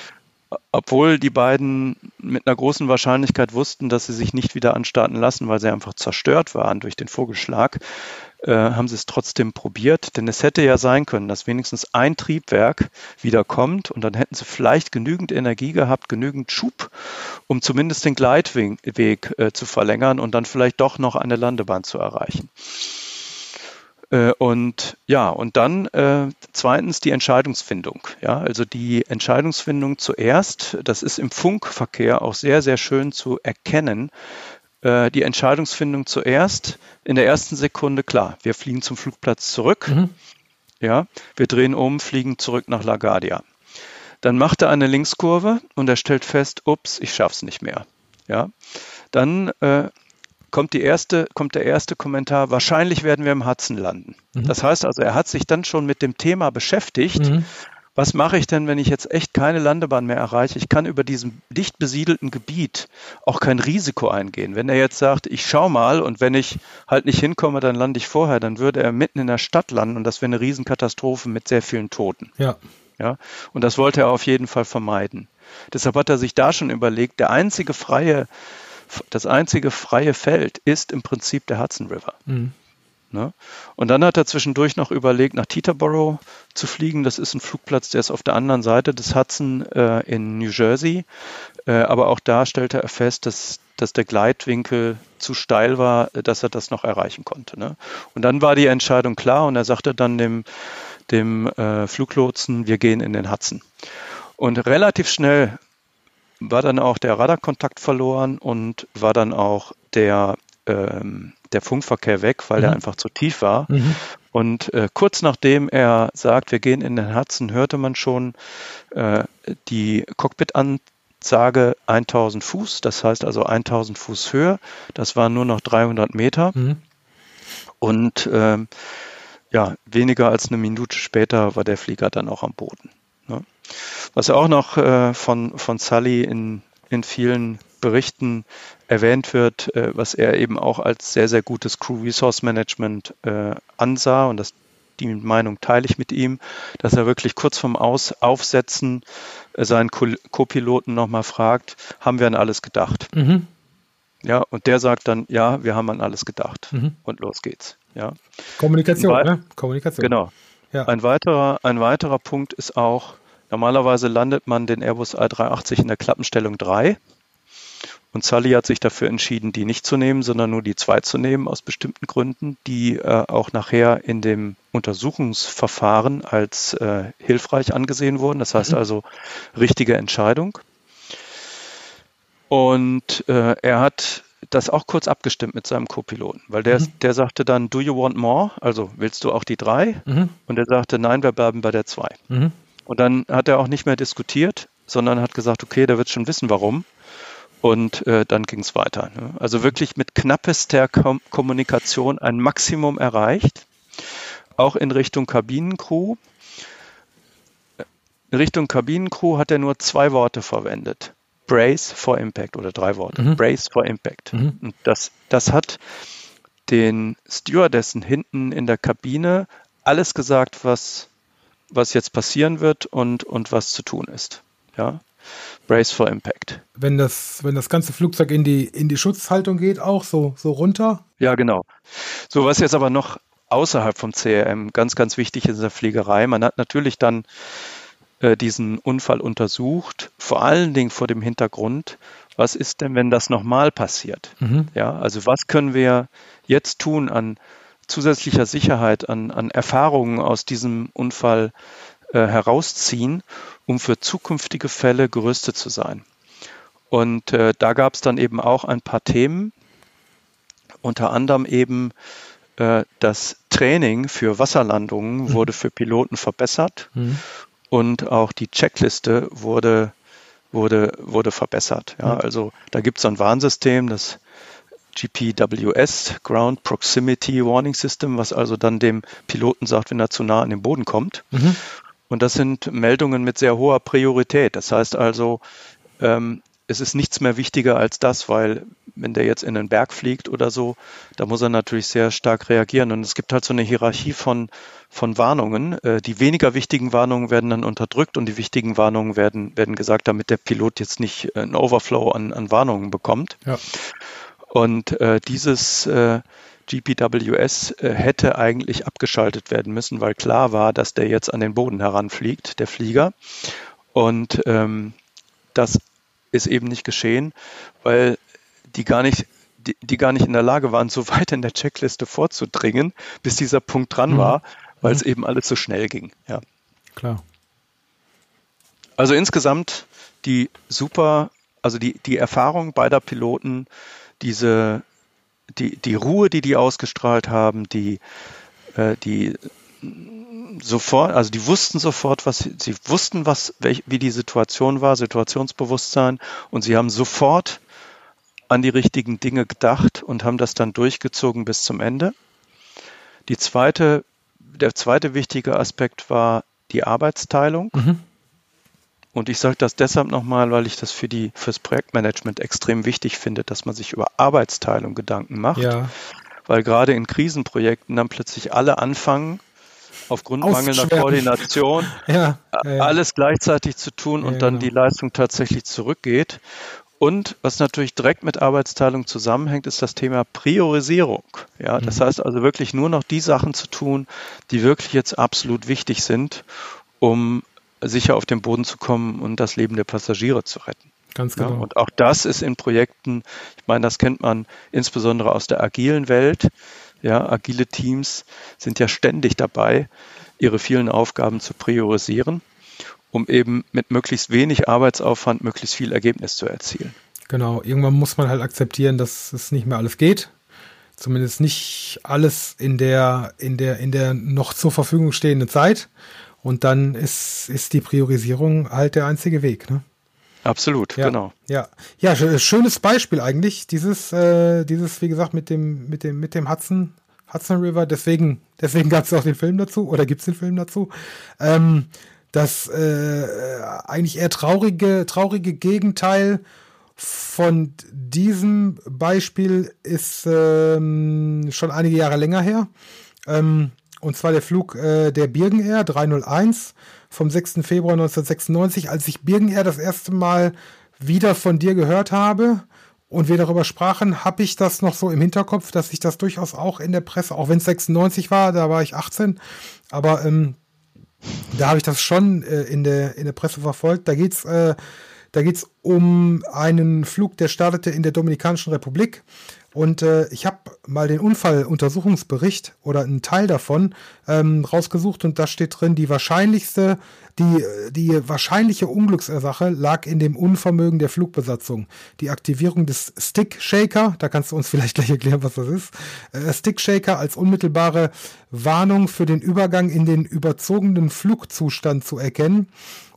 obwohl die beiden mit einer großen Wahrscheinlichkeit wussten, dass sie sich nicht wieder anstarten lassen, weil sie einfach zerstört waren durch den Vogelschlag, äh, haben sie es trotzdem probiert. Denn es hätte ja sein können, dass wenigstens ein Triebwerk wieder kommt und dann hätten sie vielleicht genügend Energie gehabt, genügend Schub, um zumindest den Gleitweg äh, zu verlängern und dann vielleicht doch noch eine Landebahn zu erreichen. Äh, und ja, und dann äh, zweitens die Entscheidungsfindung. Ja, also die Entscheidungsfindung zuerst, das ist im Funkverkehr auch sehr, sehr schön zu erkennen. Äh, die Entscheidungsfindung zuerst, in der ersten Sekunde, klar, wir fliegen zum Flugplatz zurück. Mhm. Ja, wir drehen um, fliegen zurück nach LaGuardia. Dann macht er eine Linkskurve und er stellt fest, ups, ich schaff's nicht mehr. Ja, dann äh, kommt, die erste, kommt der erste Kommentar, wahrscheinlich werden wir im Hudson landen. Mhm. Das heißt also, er hat sich dann schon mit dem Thema beschäftigt. Mhm. Was mache ich denn, wenn ich jetzt echt keine Landebahn mehr erreiche? Ich kann über diesem dicht besiedelten Gebiet auch kein Risiko eingehen. Wenn er jetzt sagt, ich schau mal und wenn ich halt nicht hinkomme, dann lande ich vorher, dann würde er mitten in der Stadt landen und das wäre eine Riesenkatastrophe mit sehr vielen Toten. Ja. Ja, und das wollte er auf jeden Fall vermeiden. Deshalb hat er sich da schon überlegt, der einzige freie das einzige freie Feld ist im Prinzip der Hudson River. Mhm. Ne? Und dann hat er zwischendurch noch überlegt, nach Teterboro zu fliegen. Das ist ein Flugplatz, der ist auf der anderen Seite des Hudson äh, in New Jersey. Äh, aber auch da stellte er fest, dass, dass der Gleitwinkel zu steil war, dass er das noch erreichen konnte. Ne? Und dann war die Entscheidung klar und er sagte dann dem, dem äh, Fluglotsen, wir gehen in den Hudson. Und relativ schnell war dann auch der Radarkontakt verloren und war dann auch der, ähm, der Funkverkehr weg, weil mhm. der einfach zu tief war. Mhm. Und äh, kurz nachdem er sagt, wir gehen in den Herzen, hörte man schon äh, die Cockpit-Ansage 1000 Fuß, das heißt also 1000 Fuß Höhe. Das waren nur noch 300 Meter. Mhm. Und ähm, ja, weniger als eine Minute später war der Flieger dann auch am Boden. Ne? Was auch noch äh, von, von Sully in, in vielen Berichten erwähnt wird, äh, was er eben auch als sehr, sehr gutes Crew Resource Management äh, ansah und das die Meinung teile ich mit ihm, dass er wirklich kurz vorm Aus Aufsetzen äh, seinen Co-Piloten nochmal fragt, haben wir an alles gedacht? Mhm. Ja, und der sagt dann, ja, wir haben an alles gedacht. Mhm. Und los geht's. Ja. Kommunikation, ne? Kommunikation. Genau. Ja. Ein, weiterer, ein weiterer Punkt ist auch, normalerweise landet man den Airbus A380 in der Klappenstellung 3. Und Sully hat sich dafür entschieden, die nicht zu nehmen, sondern nur die 2 zu nehmen, aus bestimmten Gründen, die äh, auch nachher in dem Untersuchungsverfahren als äh, hilfreich angesehen wurden. Das heißt mhm. also richtige Entscheidung. Und äh, er hat das auch kurz abgestimmt mit seinem Co-Piloten, weil der, mhm. der sagte dann, do you want more? Also willst du auch die drei? Mhm. Und er sagte, nein, wir bleiben bei der zwei. Mhm. Und dann hat er auch nicht mehr diskutiert, sondern hat gesagt, okay, der wird schon wissen, warum. Und äh, dann ging es weiter. Ne? Also wirklich mit knappester Kom Kommunikation ein Maximum erreicht, auch in Richtung Kabinencrew. In Richtung Kabinencrew hat er nur zwei Worte verwendet. Brace for Impact oder drei Worte. Mhm. Brace for Impact. Mhm. Und das, das hat den Stewardessen hinten in der Kabine alles gesagt, was, was jetzt passieren wird und, und was zu tun ist. Ja. Brace for Impact. Wenn das, wenn das ganze Flugzeug in die, in die Schutzhaltung geht, auch so, so runter? Ja, genau. So, was jetzt aber noch außerhalb vom CRM ganz, ganz wichtig ist in der Fliegerei. Man hat natürlich dann äh, diesen Unfall untersucht, vor allen Dingen vor dem Hintergrund, was ist denn, wenn das nochmal passiert? Mhm. Ja, also was können wir jetzt tun an zusätzlicher Sicherheit, an, an Erfahrungen aus diesem Unfall herausziehen, um für zukünftige Fälle gerüstet zu sein? Und äh, da gab es dann eben auch ein paar Themen. unter anderem eben äh, das Training für Wasserlandungen mhm. wurde für Piloten verbessert mhm. und auch die Checkliste wurde, wurde, wurde verbessert. Ja, mhm. Also da gibt es so ein Warnsystem, das GPWS, Ground Proximity Warning System, was also dann dem Piloten sagt, wenn er zu nah an den Boden kommt. Mhm. Und das sind Meldungen mit sehr hoher Priorität. Das heißt also, ähm, es ist nichts mehr wichtiger als das, weil wenn der jetzt in den Berg fliegt oder so, da muss er natürlich sehr stark reagieren. Und es gibt halt so eine Hierarchie von, von Warnungen. Äh, die weniger wichtigen Warnungen werden dann unterdrückt und die wichtigen Warnungen werden, werden gesagt, damit der Pilot jetzt nicht einen Overflow an, an Warnungen bekommt. Ja. Und äh, dieses äh, GPWS äh, hätte eigentlich abgeschaltet werden müssen, weil klar war, dass der jetzt an den Boden heranfliegt, der Flieger. Und ähm, das ist eben nicht geschehen, weil die gar nicht die, die, gar nicht in der Lage waren, so weit in der Checkliste vorzudringen, bis dieser Punkt dran mhm. war, weil mhm. es eben alles so schnell ging. Ja. Klar. Also insgesamt die super, also die, die Erfahrung beider Piloten, diese, die, die Ruhe, die die ausgestrahlt haben, die, äh, die sofort, also die wussten sofort, was sie, wussten, was, welch, wie die Situation war, Situationsbewusstsein, und sie haben sofort an die richtigen Dinge gedacht und haben das dann durchgezogen bis zum Ende. Die zweite, der zweite wichtige Aspekt war die Arbeitsteilung. Mhm. Und ich sage das deshalb nochmal, weil ich das für die fürs Projektmanagement extrem wichtig finde, dass man sich über Arbeitsteilung Gedanken macht. Ja. Weil gerade in Krisenprojekten dann plötzlich alle anfangen, aufgrund mangelnder Koordination ja, ja, alles gleichzeitig zu tun und dann genau. die Leistung tatsächlich zurückgeht. Und was natürlich direkt mit Arbeitsteilung zusammenhängt, ist das Thema Priorisierung. Ja, das mhm. heißt also wirklich nur noch die Sachen zu tun, die wirklich jetzt absolut wichtig sind, um sicher auf den Boden zu kommen und das Leben der Passagiere zu retten. Ganz genau. Ja, und auch das ist in Projekten, ich meine, das kennt man insbesondere aus der agilen Welt. Ja, agile Teams sind ja ständig dabei, ihre vielen Aufgaben zu priorisieren, um eben mit möglichst wenig Arbeitsaufwand möglichst viel Ergebnis zu erzielen. Genau, irgendwann muss man halt akzeptieren, dass es nicht mehr alles geht. Zumindest nicht alles in der, in der, in der noch zur Verfügung stehenden Zeit. Und dann ist, ist die Priorisierung halt der einzige Weg. Ne? Absolut, ja, genau. Ja, ja, schönes Beispiel eigentlich. Dieses, äh, dieses, wie gesagt, mit dem, mit dem, mit dem Hudson, Hudson River. Deswegen, deswegen gab es auch den Film dazu oder gibt es den Film dazu. Ähm, das äh, eigentlich eher traurige, traurige Gegenteil von diesem Beispiel ist ähm, schon einige Jahre länger her. Ähm, und zwar der Flug äh, der Birgen Air 301 vom 6. Februar 1996, als ich Birgen Air das erste Mal wieder von dir gehört habe und wir darüber sprachen, habe ich das noch so im Hinterkopf, dass ich das durchaus auch in der Presse, auch wenn es 96 war, da war ich 18, aber ähm, da habe ich das schon äh, in, der, in der Presse verfolgt. Da geht's äh, da geht's um einen Flug, der startete in der Dominikanischen Republik und äh, ich habe mal den Unfalluntersuchungsbericht oder einen Teil davon ähm, rausgesucht und da steht drin, die wahrscheinlichste, die, die wahrscheinliche Unglücksursache lag in dem Unvermögen der Flugbesatzung. Die Aktivierung des Stick Shaker, da kannst du uns vielleicht gleich erklären, was das ist. Äh, Stick Shaker als unmittelbare Warnung für den Übergang in den überzogenen Flugzustand zu erkennen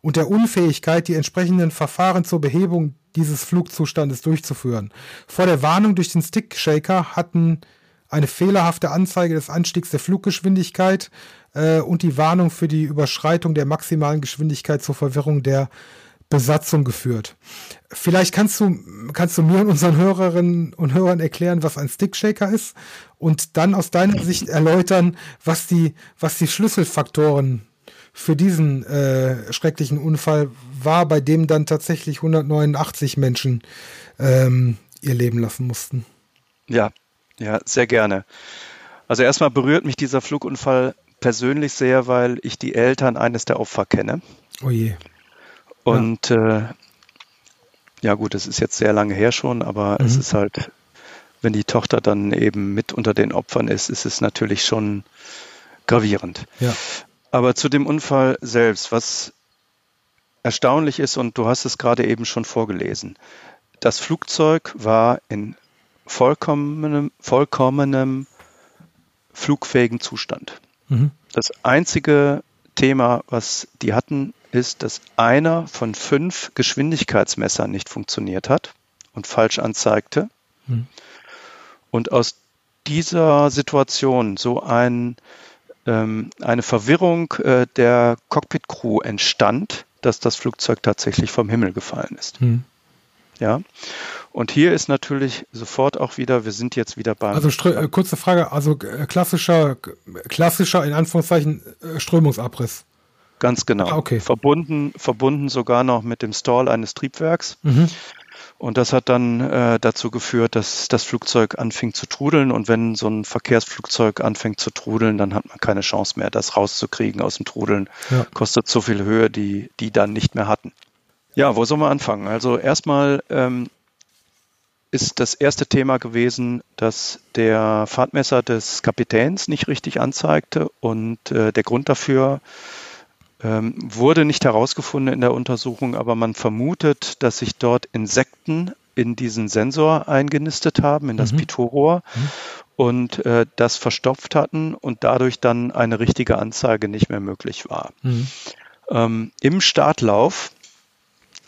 und der Unfähigkeit, die entsprechenden Verfahren zur Behebung dieses Flugzustandes durchzuführen. Vor der Warnung durch den Stick-Shaker hatten eine fehlerhafte Anzeige des Anstiegs der Fluggeschwindigkeit äh, und die Warnung für die Überschreitung der maximalen Geschwindigkeit zur Verwirrung der Besatzung geführt. Vielleicht kannst du, kannst du mir und unseren Hörerinnen und Hörern erklären, was ein Stickshaker ist und dann aus deiner Sicht erläutern, was die, was die Schlüsselfaktoren für diesen äh, schrecklichen Unfall war, bei dem dann tatsächlich 189 Menschen ähm, ihr Leben lassen mussten. Ja, ja, sehr gerne. Also erstmal berührt mich dieser Flugunfall persönlich sehr, weil ich die Eltern eines der Opfer kenne. Oh je. Und ja, äh, ja gut, es ist jetzt sehr lange her schon, aber mhm. es ist halt, wenn die Tochter dann eben mit unter den Opfern ist, ist es natürlich schon gravierend. Ja. Aber zu dem Unfall selbst, was erstaunlich ist, und du hast es gerade eben schon vorgelesen, das Flugzeug war in vollkommenem, vollkommenem flugfähigen Zustand. Mhm. Das einzige Thema, was die hatten, ist, dass einer von fünf Geschwindigkeitsmessern nicht funktioniert hat und falsch anzeigte. Mhm. Und aus dieser Situation so ein, ähm, eine Verwirrung äh, der Cockpit-Crew entstand, dass das Flugzeug tatsächlich vom Himmel gefallen ist. Mhm. Ja. Und hier ist natürlich sofort auch wieder, wir sind jetzt wieder beim. Also äh, kurze Frage, also äh, klassischer, klassischer in Anführungszeichen äh, Strömungsabriss. Ganz genau. Ah, okay. Verbunden, verbunden sogar noch mit dem Stall eines Triebwerks. Mhm. Und das hat dann äh, dazu geführt, dass das Flugzeug anfing zu trudeln. Und wenn so ein Verkehrsflugzeug anfängt zu trudeln, dann hat man keine Chance mehr, das rauszukriegen aus dem Trudeln. Ja. Kostet so viel Höhe, die die dann nicht mehr hatten. Ja, wo soll man anfangen? Also erstmal ähm, ist das erste Thema gewesen, dass der Fahrtmesser des Kapitäns nicht richtig anzeigte und äh, der Grund dafür ähm, wurde nicht herausgefunden in der Untersuchung, aber man vermutet, dass sich dort Insekten in diesen Sensor eingenistet haben, in das mhm. Pitot-Rohr mhm. und äh, das verstopft hatten und dadurch dann eine richtige Anzeige nicht mehr möglich war. Mhm. Ähm, Im Startlauf,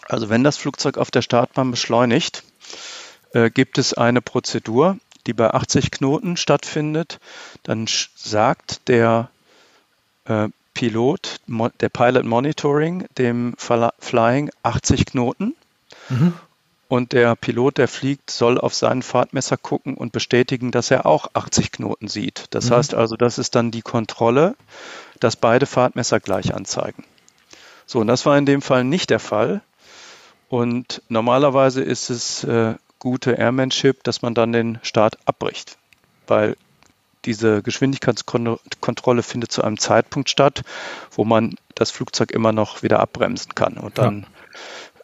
also wenn das Flugzeug auf der Startbahn beschleunigt, äh, gibt es eine Prozedur, die bei 80 Knoten stattfindet. Dann sagt der äh, Pilot, der Pilot Monitoring, dem Flying 80 Knoten. Mhm. Und der Pilot, der fliegt, soll auf seinen Fahrtmesser gucken und bestätigen, dass er auch 80 Knoten sieht. Das mhm. heißt also, das ist dann die Kontrolle, dass beide Fahrtmesser gleich anzeigen. So, und das war in dem Fall nicht der Fall. Und normalerweise ist es äh, gute Airmanship, dass man dann den Start abbricht. Weil diese Geschwindigkeitskontrolle findet zu einem Zeitpunkt statt, wo man das Flugzeug immer noch wieder abbremsen kann und dann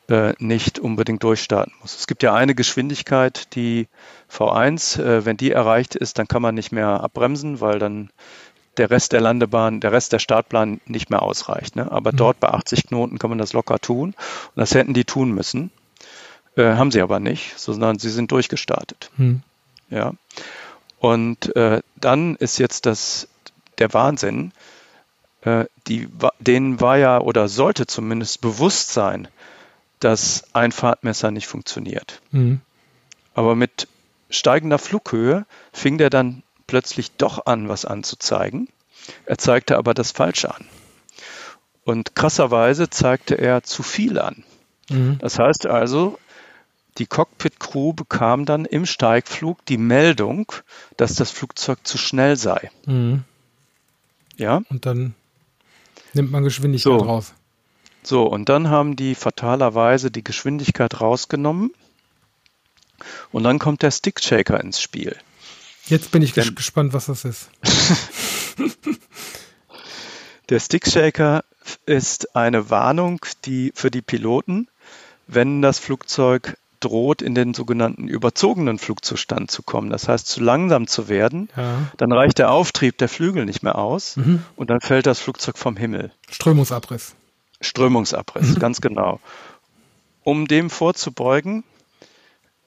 ja. äh, nicht unbedingt durchstarten muss. Es gibt ja eine Geschwindigkeit, die V1, äh, wenn die erreicht ist, dann kann man nicht mehr abbremsen, weil dann der Rest der Landebahn, der Rest der Startplan nicht mehr ausreicht. Ne? Aber mhm. dort bei 80 Knoten kann man das locker tun. Und das hätten die tun müssen. Äh, haben sie aber nicht, sondern sie sind durchgestartet. Mhm. Ja. Und äh, dann ist jetzt das, der Wahnsinn, äh, die, denen war ja oder sollte zumindest bewusst sein, dass ein Fahrtmesser nicht funktioniert. Mhm. Aber mit steigender Flughöhe fing der dann plötzlich doch an, was anzuzeigen. Er zeigte aber das Falsche an. Und krasserweise zeigte er zu viel an. Mhm. Das heißt also, die Cockpit-Crew bekam dann im Steigflug die Meldung, dass das Flugzeug zu schnell sei. Mhm. Ja. Und dann nimmt man Geschwindigkeit so. raus. So, und dann haben die fatalerweise die Geschwindigkeit rausgenommen. Und dann kommt der Stickshaker ins Spiel. Jetzt bin ich Denn, gespannt, was das ist. der Stickshaker ist eine Warnung, die für die Piloten, wenn das Flugzeug droht, in den sogenannten überzogenen Flugzustand zu kommen. Das heißt, zu langsam zu werden. Ja. Dann reicht der Auftrieb der Flügel nicht mehr aus mhm. und dann fällt das Flugzeug vom Himmel. Strömungsabriss. Strömungsabriss, mhm. ganz genau. Um dem vorzubeugen,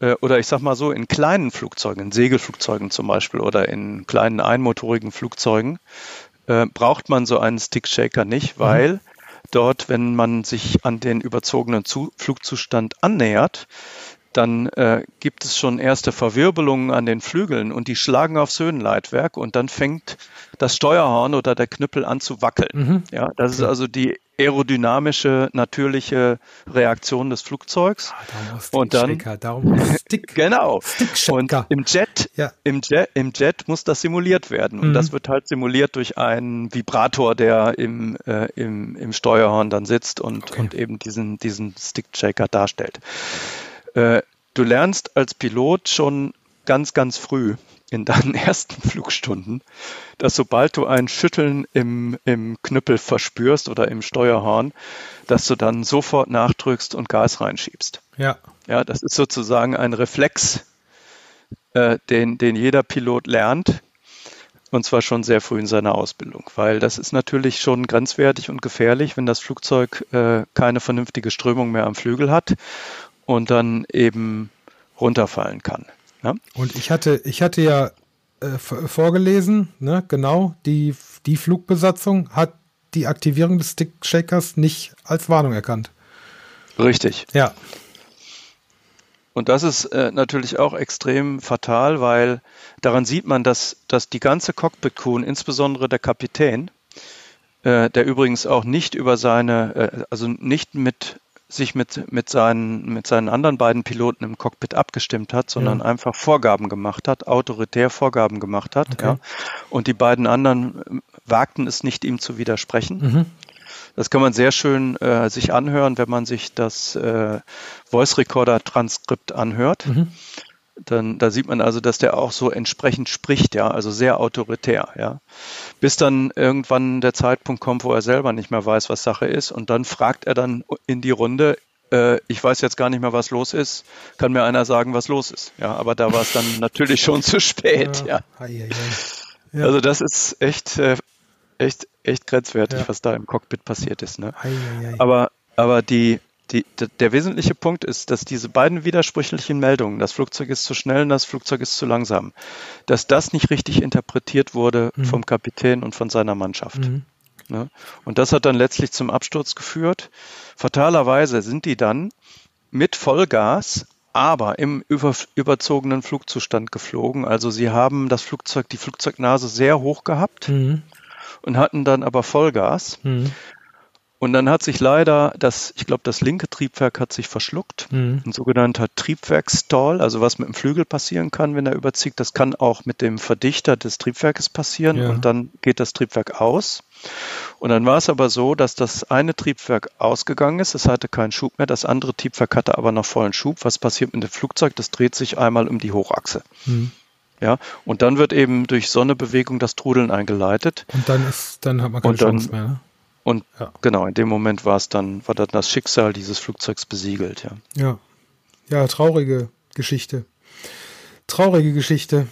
äh, oder ich sag mal so, in kleinen Flugzeugen, in Segelflugzeugen zum Beispiel oder in kleinen einmotorigen Flugzeugen, äh, braucht man so einen Stickshaker nicht, mhm. weil mhm. dort, wenn man sich an den überzogenen Zu Flugzustand annähert, dann äh, gibt es schon erste Verwirbelungen an den Flügeln und die schlagen aufs Höhenleitwerk und dann fängt das Steuerhorn oder der Knüppel an zu wackeln. Mhm. Ja, das ist also die aerodynamische, natürliche Reaktion des Flugzeugs. Ah, und dann darum Stick, genau. Und im Jet, ja. im Jet, im Jet muss das simuliert werden. Und mhm. das wird halt simuliert durch einen Vibrator, der im, äh, im, im Steuerhorn dann sitzt und, okay. und eben diesen, diesen Stick-Shaker darstellt. Äh, du lernst als Pilot schon ganz, ganz früh in deinen ersten Flugstunden, dass sobald du ein Schütteln im, im Knüppel verspürst oder im Steuerhorn, dass du dann sofort nachdrückst und Gas reinschiebst. Ja. Ja, das ist sozusagen ein Reflex, äh, den, den jeder Pilot lernt. Und zwar schon sehr früh in seiner Ausbildung, weil das ist natürlich schon grenzwertig und gefährlich, wenn das Flugzeug äh, keine vernünftige Strömung mehr am Flügel hat und dann eben runterfallen kann. Ja? Und ich hatte, ich hatte ja äh, vorgelesen, ne, genau, die, die Flugbesatzung hat die Aktivierung des Stick-Shakers nicht als Warnung erkannt. Richtig. Ja. Und das ist äh, natürlich auch extrem fatal, weil daran sieht man, dass, dass die ganze Cockpit-Crew, insbesondere der Kapitän, äh, der übrigens auch nicht über seine, äh, also nicht mit sich mit, mit, seinen, mit seinen anderen beiden Piloten im Cockpit abgestimmt hat, sondern ja. einfach Vorgaben gemacht hat, autoritär Vorgaben gemacht hat. Okay. Ja. Und die beiden anderen äh, wagten es nicht, ihm zu widersprechen. Mhm. Das kann man sehr schön äh, sich anhören, wenn man sich das äh, Voice Recorder Transkript anhört. Mhm. Dann, da sieht man also, dass der auch so entsprechend spricht, ja, also sehr autoritär, ja. Bis dann irgendwann der Zeitpunkt kommt, wo er selber nicht mehr weiß, was Sache ist. Und dann fragt er dann in die Runde, äh, ich weiß jetzt gar nicht mehr, was los ist. Kann mir einer sagen, was los ist? Ja, aber da war es dann natürlich schon zu spät, ja. ja. ja. Also das ist echt äh, echt, echt grenzwertig, ja. was da im Cockpit passiert ist. Ne? Aber, aber die, die, der wesentliche Punkt ist, dass diese beiden widersprüchlichen Meldungen, das Flugzeug ist zu schnell und das Flugzeug ist zu langsam, dass das nicht richtig interpretiert wurde mhm. vom Kapitän und von seiner Mannschaft. Mhm. Ne? Und das hat dann letztlich zum Absturz geführt. Fatalerweise sind die dann mit Vollgas aber im über, überzogenen Flugzustand geflogen. Also sie haben das Flugzeug, die Flugzeugnase sehr hoch gehabt. Mhm und hatten dann aber Vollgas. Und dann hat sich leider das, ich glaube, das linke Triebwerk hat sich verschluckt. Mhm. Ein sogenannter Triebwerkstall, also was mit dem Flügel passieren kann, wenn er überzieht, das kann auch mit dem Verdichter des Triebwerkes passieren ja. und dann geht das Triebwerk aus. Und dann war es aber so, dass das eine Triebwerk ausgegangen ist, es hatte keinen Schub mehr, das andere Triebwerk hatte aber noch vollen Schub. Was passiert mit dem Flugzeug? Das dreht sich einmal um die Hochachse. Mhm. Ja, und dann wird eben durch Sonnebewegung das Trudeln eingeleitet. Und dann ist, dann hat man keine dann, Chance mehr. Ne? Und ja. genau, in dem Moment war es dann, war dann das Schicksal dieses Flugzeugs besiegelt, ja. Ja. Ja, traurige Geschichte. Traurige Geschichte.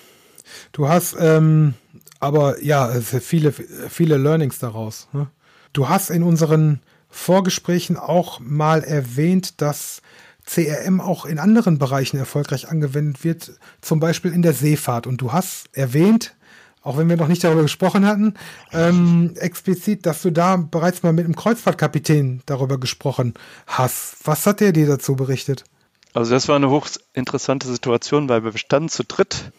Du hast ähm, aber ja, viele, viele Learnings daraus. Ne? Du hast in unseren Vorgesprächen auch mal erwähnt, dass CRM auch in anderen Bereichen erfolgreich angewendet wird, zum Beispiel in der Seefahrt. Und du hast erwähnt, auch wenn wir noch nicht darüber gesprochen hatten, ähm, explizit, dass du da bereits mal mit einem Kreuzfahrtkapitän darüber gesprochen hast. Was hat der dir dazu berichtet? Also das war eine hochinteressante Situation, weil wir standen zu dritt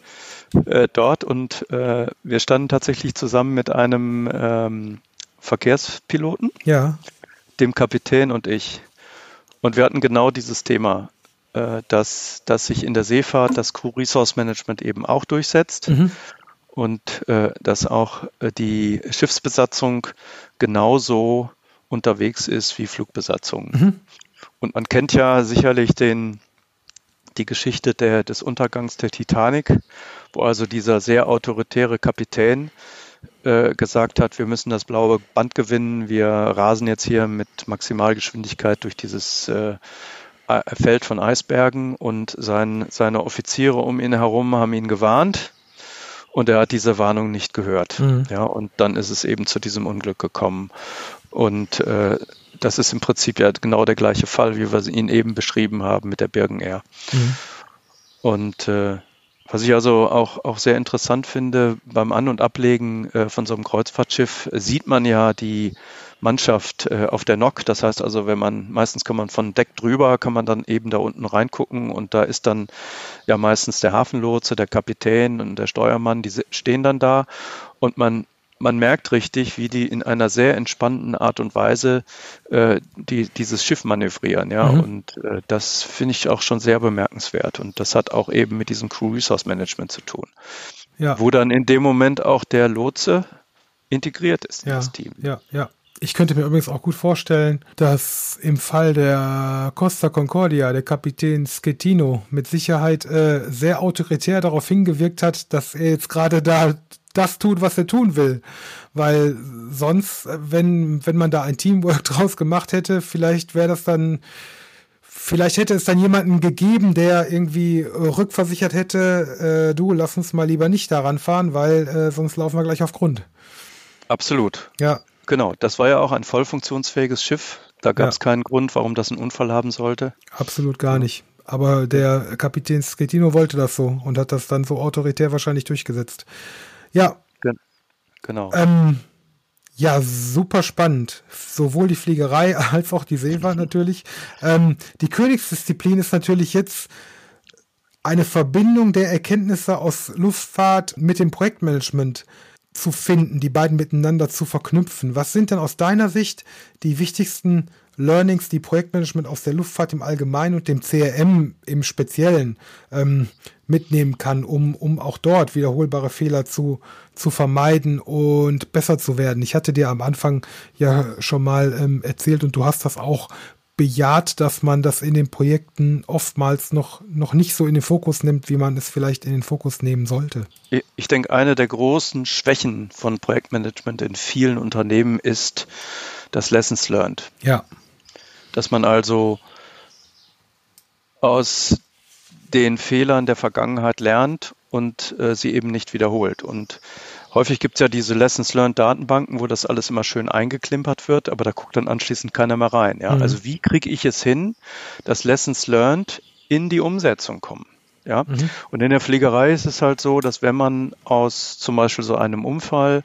äh, dort und äh, wir standen tatsächlich zusammen mit einem ähm, Verkehrspiloten, ja. dem Kapitän und ich. Und wir hatten genau dieses Thema, äh, dass, dass sich in der Seefahrt das Crew Resource Management eben auch durchsetzt mhm. Und äh, dass auch äh, die Schiffsbesatzung genauso unterwegs ist wie Flugbesatzungen. Mhm. Und man kennt ja sicherlich den, die Geschichte der, des Untergangs der Titanic, wo also dieser sehr autoritäre Kapitän äh, gesagt hat, wir müssen das blaue Band gewinnen, wir rasen jetzt hier mit Maximalgeschwindigkeit durch dieses äh, Feld von Eisbergen und sein, seine Offiziere um ihn herum haben ihn gewarnt und er hat diese Warnung nicht gehört. Mhm. Ja, und dann ist es eben zu diesem Unglück gekommen. Und äh, das ist im Prinzip ja genau der gleiche Fall, wie wir ihn eben beschrieben haben mit der Birgen Air. Mhm. Und äh, was ich also auch, auch sehr interessant finde, beim An- und Ablegen äh, von so einem Kreuzfahrtschiff sieht man ja die Mannschaft äh, auf der Nock. Das heißt also, wenn man, meistens kann man von Deck drüber, kann man dann eben da unten reingucken und da ist dann ja meistens der Hafenlotse, der Kapitän und der Steuermann, die stehen dann da und man man merkt richtig, wie die in einer sehr entspannten Art und Weise äh, die, dieses Schiff manövrieren. Ja? Mhm. Und äh, das finde ich auch schon sehr bemerkenswert. Und das hat auch eben mit diesem Crew Resource Management zu tun. Ja. Wo dann in dem Moment auch der Lotse integriert ist in das Team. Ja, ja. Ich könnte mir übrigens auch gut vorstellen, dass im Fall der Costa Concordia der Kapitän Schettino mit Sicherheit äh, sehr autoritär darauf hingewirkt hat, dass er jetzt gerade da das tut, was er tun will. Weil sonst, wenn, wenn man da ein Teamwork draus gemacht hätte, vielleicht wäre das dann, vielleicht hätte es dann jemanden gegeben, der irgendwie rückversichert hätte, äh, du, lass uns mal lieber nicht daran fahren, weil äh, sonst laufen wir gleich auf Grund. Absolut. Ja. Genau, das war ja auch ein voll funktionsfähiges Schiff. Da gab es ja. keinen Grund, warum das einen Unfall haben sollte. Absolut gar nicht. aber der Kapitän Schettino wollte das so und hat das dann so autoritär wahrscheinlich durchgesetzt. Ja. Genau. Ähm, ja, super spannend. Sowohl die Fliegerei als auch die Seefahrt natürlich. Ähm, die Königsdisziplin ist natürlich jetzt eine Verbindung der Erkenntnisse aus Luftfahrt mit dem Projektmanagement zu finden, die beiden miteinander zu verknüpfen. Was sind denn aus deiner Sicht die wichtigsten Learnings, die Projektmanagement aus der Luftfahrt im Allgemeinen und dem CRM im Speziellen ähm, mitnehmen kann, um, um auch dort wiederholbare Fehler zu, zu vermeiden und besser zu werden. Ich hatte dir am Anfang ja schon mal ähm, erzählt und du hast das auch bejaht, dass man das in den Projekten oftmals noch, noch nicht so in den Fokus nimmt, wie man es vielleicht in den Fokus nehmen sollte. Ich denke, eine der großen Schwächen von Projektmanagement in vielen Unternehmen ist das Lessons Learned. Ja. Dass man also aus den Fehlern der Vergangenheit lernt und äh, sie eben nicht wiederholt. Und häufig gibt es ja diese Lessons Learned Datenbanken, wo das alles immer schön eingeklimpert wird, aber da guckt dann anschließend keiner mehr rein. Ja? Mhm. Also wie kriege ich es hin, dass Lessons Learned in die Umsetzung kommen? Ja? Mhm. Und in der Pflegerei ist es halt so, dass wenn man aus zum Beispiel so einem Unfall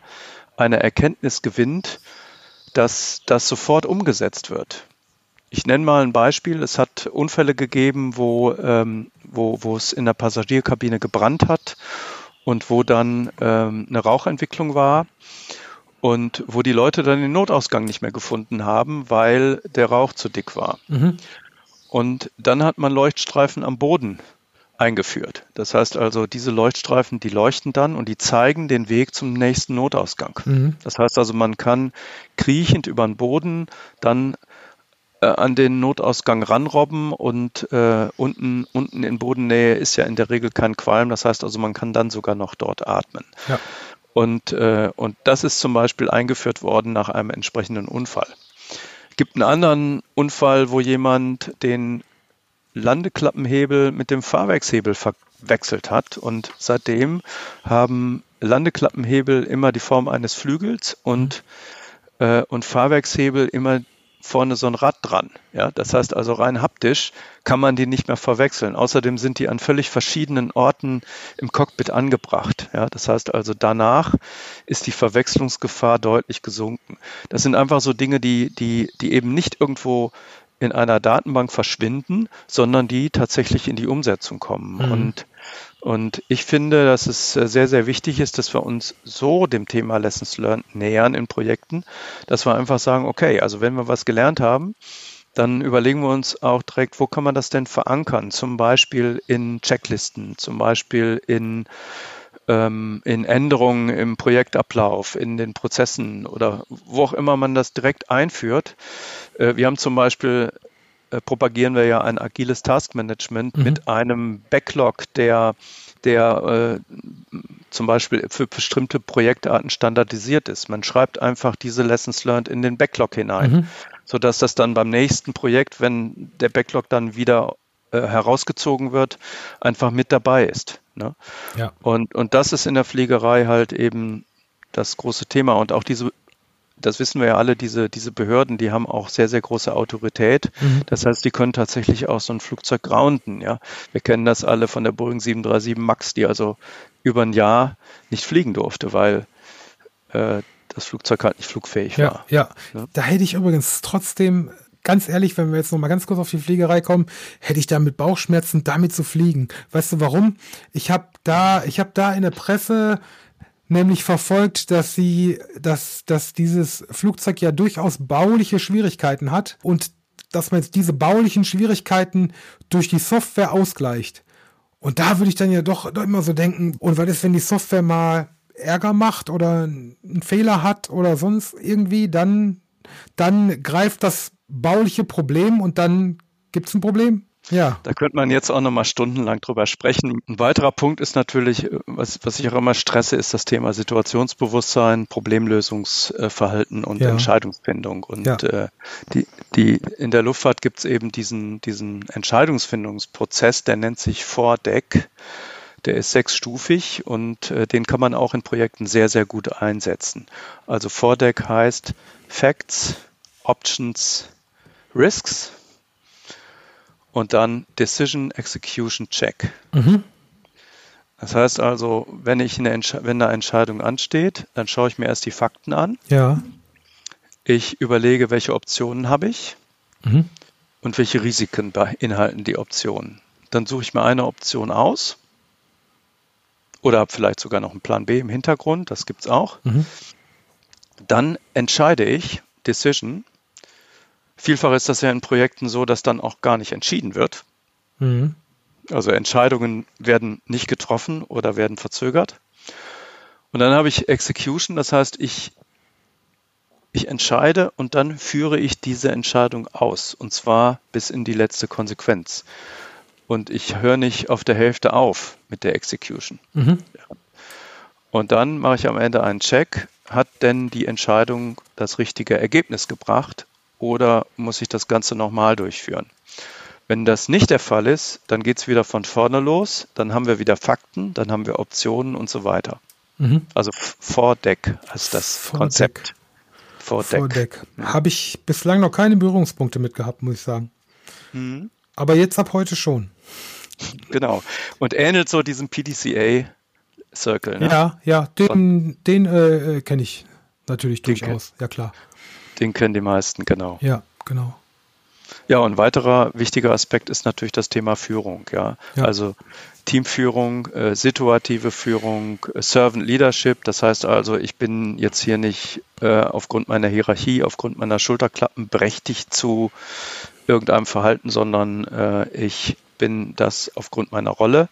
eine Erkenntnis gewinnt, dass das sofort umgesetzt wird. Ich nenne mal ein Beispiel. Es hat Unfälle gegeben, wo, ähm, wo, wo es in der Passagierkabine gebrannt hat und wo dann ähm, eine Rauchentwicklung war und wo die Leute dann den Notausgang nicht mehr gefunden haben, weil der Rauch zu dick war. Mhm. Und dann hat man Leuchtstreifen am Boden eingeführt. Das heißt also, diese Leuchtstreifen, die leuchten dann und die zeigen den Weg zum nächsten Notausgang. Mhm. Das heißt also, man kann kriechend über den Boden dann äh, an den Notausgang ranrobben und äh, unten, unten in Bodennähe ist ja in der Regel kein Qualm. Das heißt also, man kann dann sogar noch dort atmen. Ja. Und, äh, und das ist zum Beispiel eingeführt worden nach einem entsprechenden Unfall. Es gibt einen anderen Unfall, wo jemand den Landeklappenhebel mit dem Fahrwerkshebel verwechselt hat und seitdem haben Landeklappenhebel immer die Form eines Flügels und, äh, und Fahrwerkshebel immer vorne so ein Rad dran. Ja, das heißt also rein haptisch kann man die nicht mehr verwechseln. Außerdem sind die an völlig verschiedenen Orten im Cockpit angebracht. Ja, das heißt also danach ist die Verwechslungsgefahr deutlich gesunken. Das sind einfach so Dinge, die, die, die eben nicht irgendwo in einer Datenbank verschwinden, sondern die tatsächlich in die Umsetzung kommen. Mhm. Und und ich finde, dass es äh, sehr, sehr wichtig ist, dass wir uns so dem Thema Lessons Learned nähern in Projekten, dass wir einfach sagen, okay, also wenn wir was gelernt haben, dann überlegen wir uns auch direkt, wo kann man das denn verankern? Zum Beispiel in Checklisten, zum Beispiel in, ähm, in Änderungen im Projektablauf, in den Prozessen oder wo auch immer man das direkt einführt. Äh, wir haben zum Beispiel propagieren wir ja ein agiles Taskmanagement mhm. mit einem Backlog, der der äh, zum Beispiel für bestimmte Projektarten standardisiert ist. Man schreibt einfach diese Lessons learned in den Backlog hinein, mhm. sodass das dann beim nächsten Projekt, wenn der Backlog dann wieder äh, herausgezogen wird, einfach mit dabei ist. Ne? Ja. Und, und das ist in der Fliegerei halt eben das große Thema. Und auch diese das wissen wir ja alle, diese, diese Behörden, die haben auch sehr, sehr große Autorität. Mhm. Das heißt, die können tatsächlich auch so ein Flugzeug grounden. Ja? Wir kennen das alle von der Boeing 737 MAX, die also über ein Jahr nicht fliegen durfte, weil äh, das Flugzeug halt nicht flugfähig ja, war. Ja, ja, da hätte ich übrigens trotzdem ganz ehrlich, wenn wir jetzt noch mal ganz kurz auf die Fliegerei kommen, hätte ich da mit Bauchschmerzen damit zu fliegen. Weißt du warum? Ich habe da, ich habe da in der Presse nämlich verfolgt, dass sie, dass, dass dieses Flugzeug ja durchaus bauliche Schwierigkeiten hat und dass man jetzt diese baulichen Schwierigkeiten durch die Software ausgleicht. Und da würde ich dann ja doch, immer so denken, und was ist, wenn die Software mal Ärger macht oder einen Fehler hat oder sonst irgendwie, dann, dann greift das bauliche Problem und dann gibt es ein Problem. Ja. Da könnte man jetzt auch nochmal stundenlang drüber sprechen. Ein weiterer Punkt ist natürlich, was, was ich auch immer stresse, ist das Thema Situationsbewusstsein, Problemlösungsverhalten und ja. Entscheidungsfindung. Und ja. äh, die, die, in der Luftfahrt gibt es eben diesen, diesen Entscheidungsfindungsprozess, der nennt sich Vordeck. Der ist sechsstufig und äh, den kann man auch in Projekten sehr, sehr gut einsetzen. Also Vordeck heißt Facts, Options, Risks und dann Decision Execution Check. Mhm. Das heißt also, wenn, ich eine wenn eine Entscheidung ansteht, dann schaue ich mir erst die Fakten an. Ja. Ich überlege, welche Optionen habe ich mhm. und welche Risiken beinhalten die Optionen. Dann suche ich mir eine Option aus oder habe vielleicht sogar noch einen Plan B im Hintergrund, das gibt es auch. Mhm. Dann entscheide ich, Decision. Vielfach ist das ja in Projekten so, dass dann auch gar nicht entschieden wird. Mhm. Also Entscheidungen werden nicht getroffen oder werden verzögert. Und dann habe ich Execution, das heißt, ich, ich entscheide und dann führe ich diese Entscheidung aus, und zwar bis in die letzte Konsequenz. Und ich höre nicht auf der Hälfte auf mit der Execution. Mhm. Und dann mache ich am Ende einen Check. Hat denn die Entscheidung das richtige Ergebnis gebracht oder muss ich das Ganze nochmal durchführen? Wenn das nicht der Fall ist, dann geht es wieder von vorne los, dann haben wir wieder Fakten, dann haben wir Optionen und so weiter. Mhm. Also Vordeck heißt das Vordeck. Konzept. Vordeck. Vordeck. Habe ich bislang noch keine Berührungspunkte mit gehabt, muss ich sagen. Mhm. Aber jetzt ab heute schon. Genau. Und ähnelt so diesem PDCA-Circle. Ne? Ja, ja, den, den äh, kenne ich natürlich durchaus. Ja, klar. Den kennen die meisten, genau. Ja, genau. Ja, und ein weiterer wichtiger Aspekt ist natürlich das Thema Führung. Ja, ja. also Teamführung, äh, situative Führung, äh, Servant Leadership. Das heißt also, ich bin jetzt hier nicht äh, aufgrund meiner Hierarchie, aufgrund meiner Schulterklappen berechtigt zu irgendeinem Verhalten, sondern äh, ich bin das aufgrund meiner Rolle.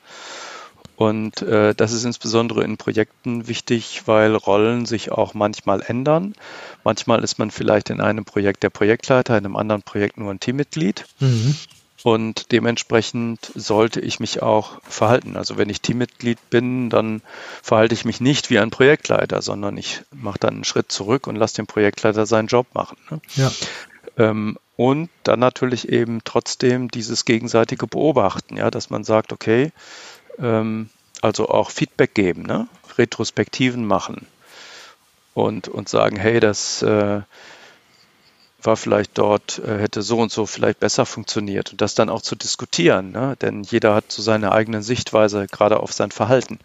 Und äh, das ist insbesondere in Projekten wichtig, weil Rollen sich auch manchmal ändern. Manchmal ist man vielleicht in einem Projekt der Projektleiter, in einem anderen Projekt nur ein Teammitglied. Mhm. Und dementsprechend sollte ich mich auch verhalten. Also wenn ich Teammitglied bin, dann verhalte ich mich nicht wie ein Projektleiter, sondern ich mache dann einen Schritt zurück und lasse den Projektleiter seinen Job machen. Ne? Ja. Ähm, und dann natürlich eben trotzdem dieses gegenseitige Beobachten, ja, dass man sagt, okay, ähm, also auch Feedback geben, ne? Retrospektiven machen und, und sagen, hey, das äh, war vielleicht dort, äh, hätte so und so vielleicht besser funktioniert und das dann auch zu diskutieren, ne? denn jeder hat so seine eigene Sichtweise gerade auf sein Verhalten.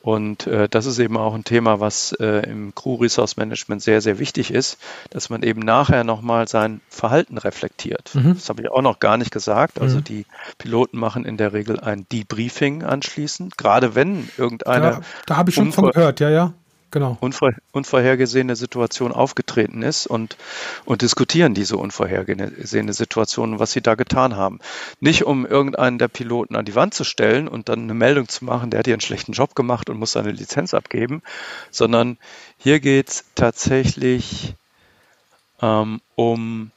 Und äh, das ist eben auch ein Thema, was äh, im Crew Resource Management sehr, sehr wichtig ist, dass man eben nachher nochmal sein Verhalten reflektiert. Mhm. Das habe ich auch noch gar nicht gesagt. Also mhm. die Piloten machen in der Regel ein Debriefing anschließend, gerade wenn irgendeine. Da, da habe ich schon von gehört, ja, ja genau. unver unvorhergesehene Situation aufgetreten ist und, und diskutieren diese unvorhergesehene Situation, was sie da getan haben. Nicht um irgendeinen der Piloten an die Wand zu stellen und dann eine Meldung zu machen, der hat hier einen schlechten Job gemacht und muss seine Lizenz abgeben, sondern hier geht es tatsächlich ähm, um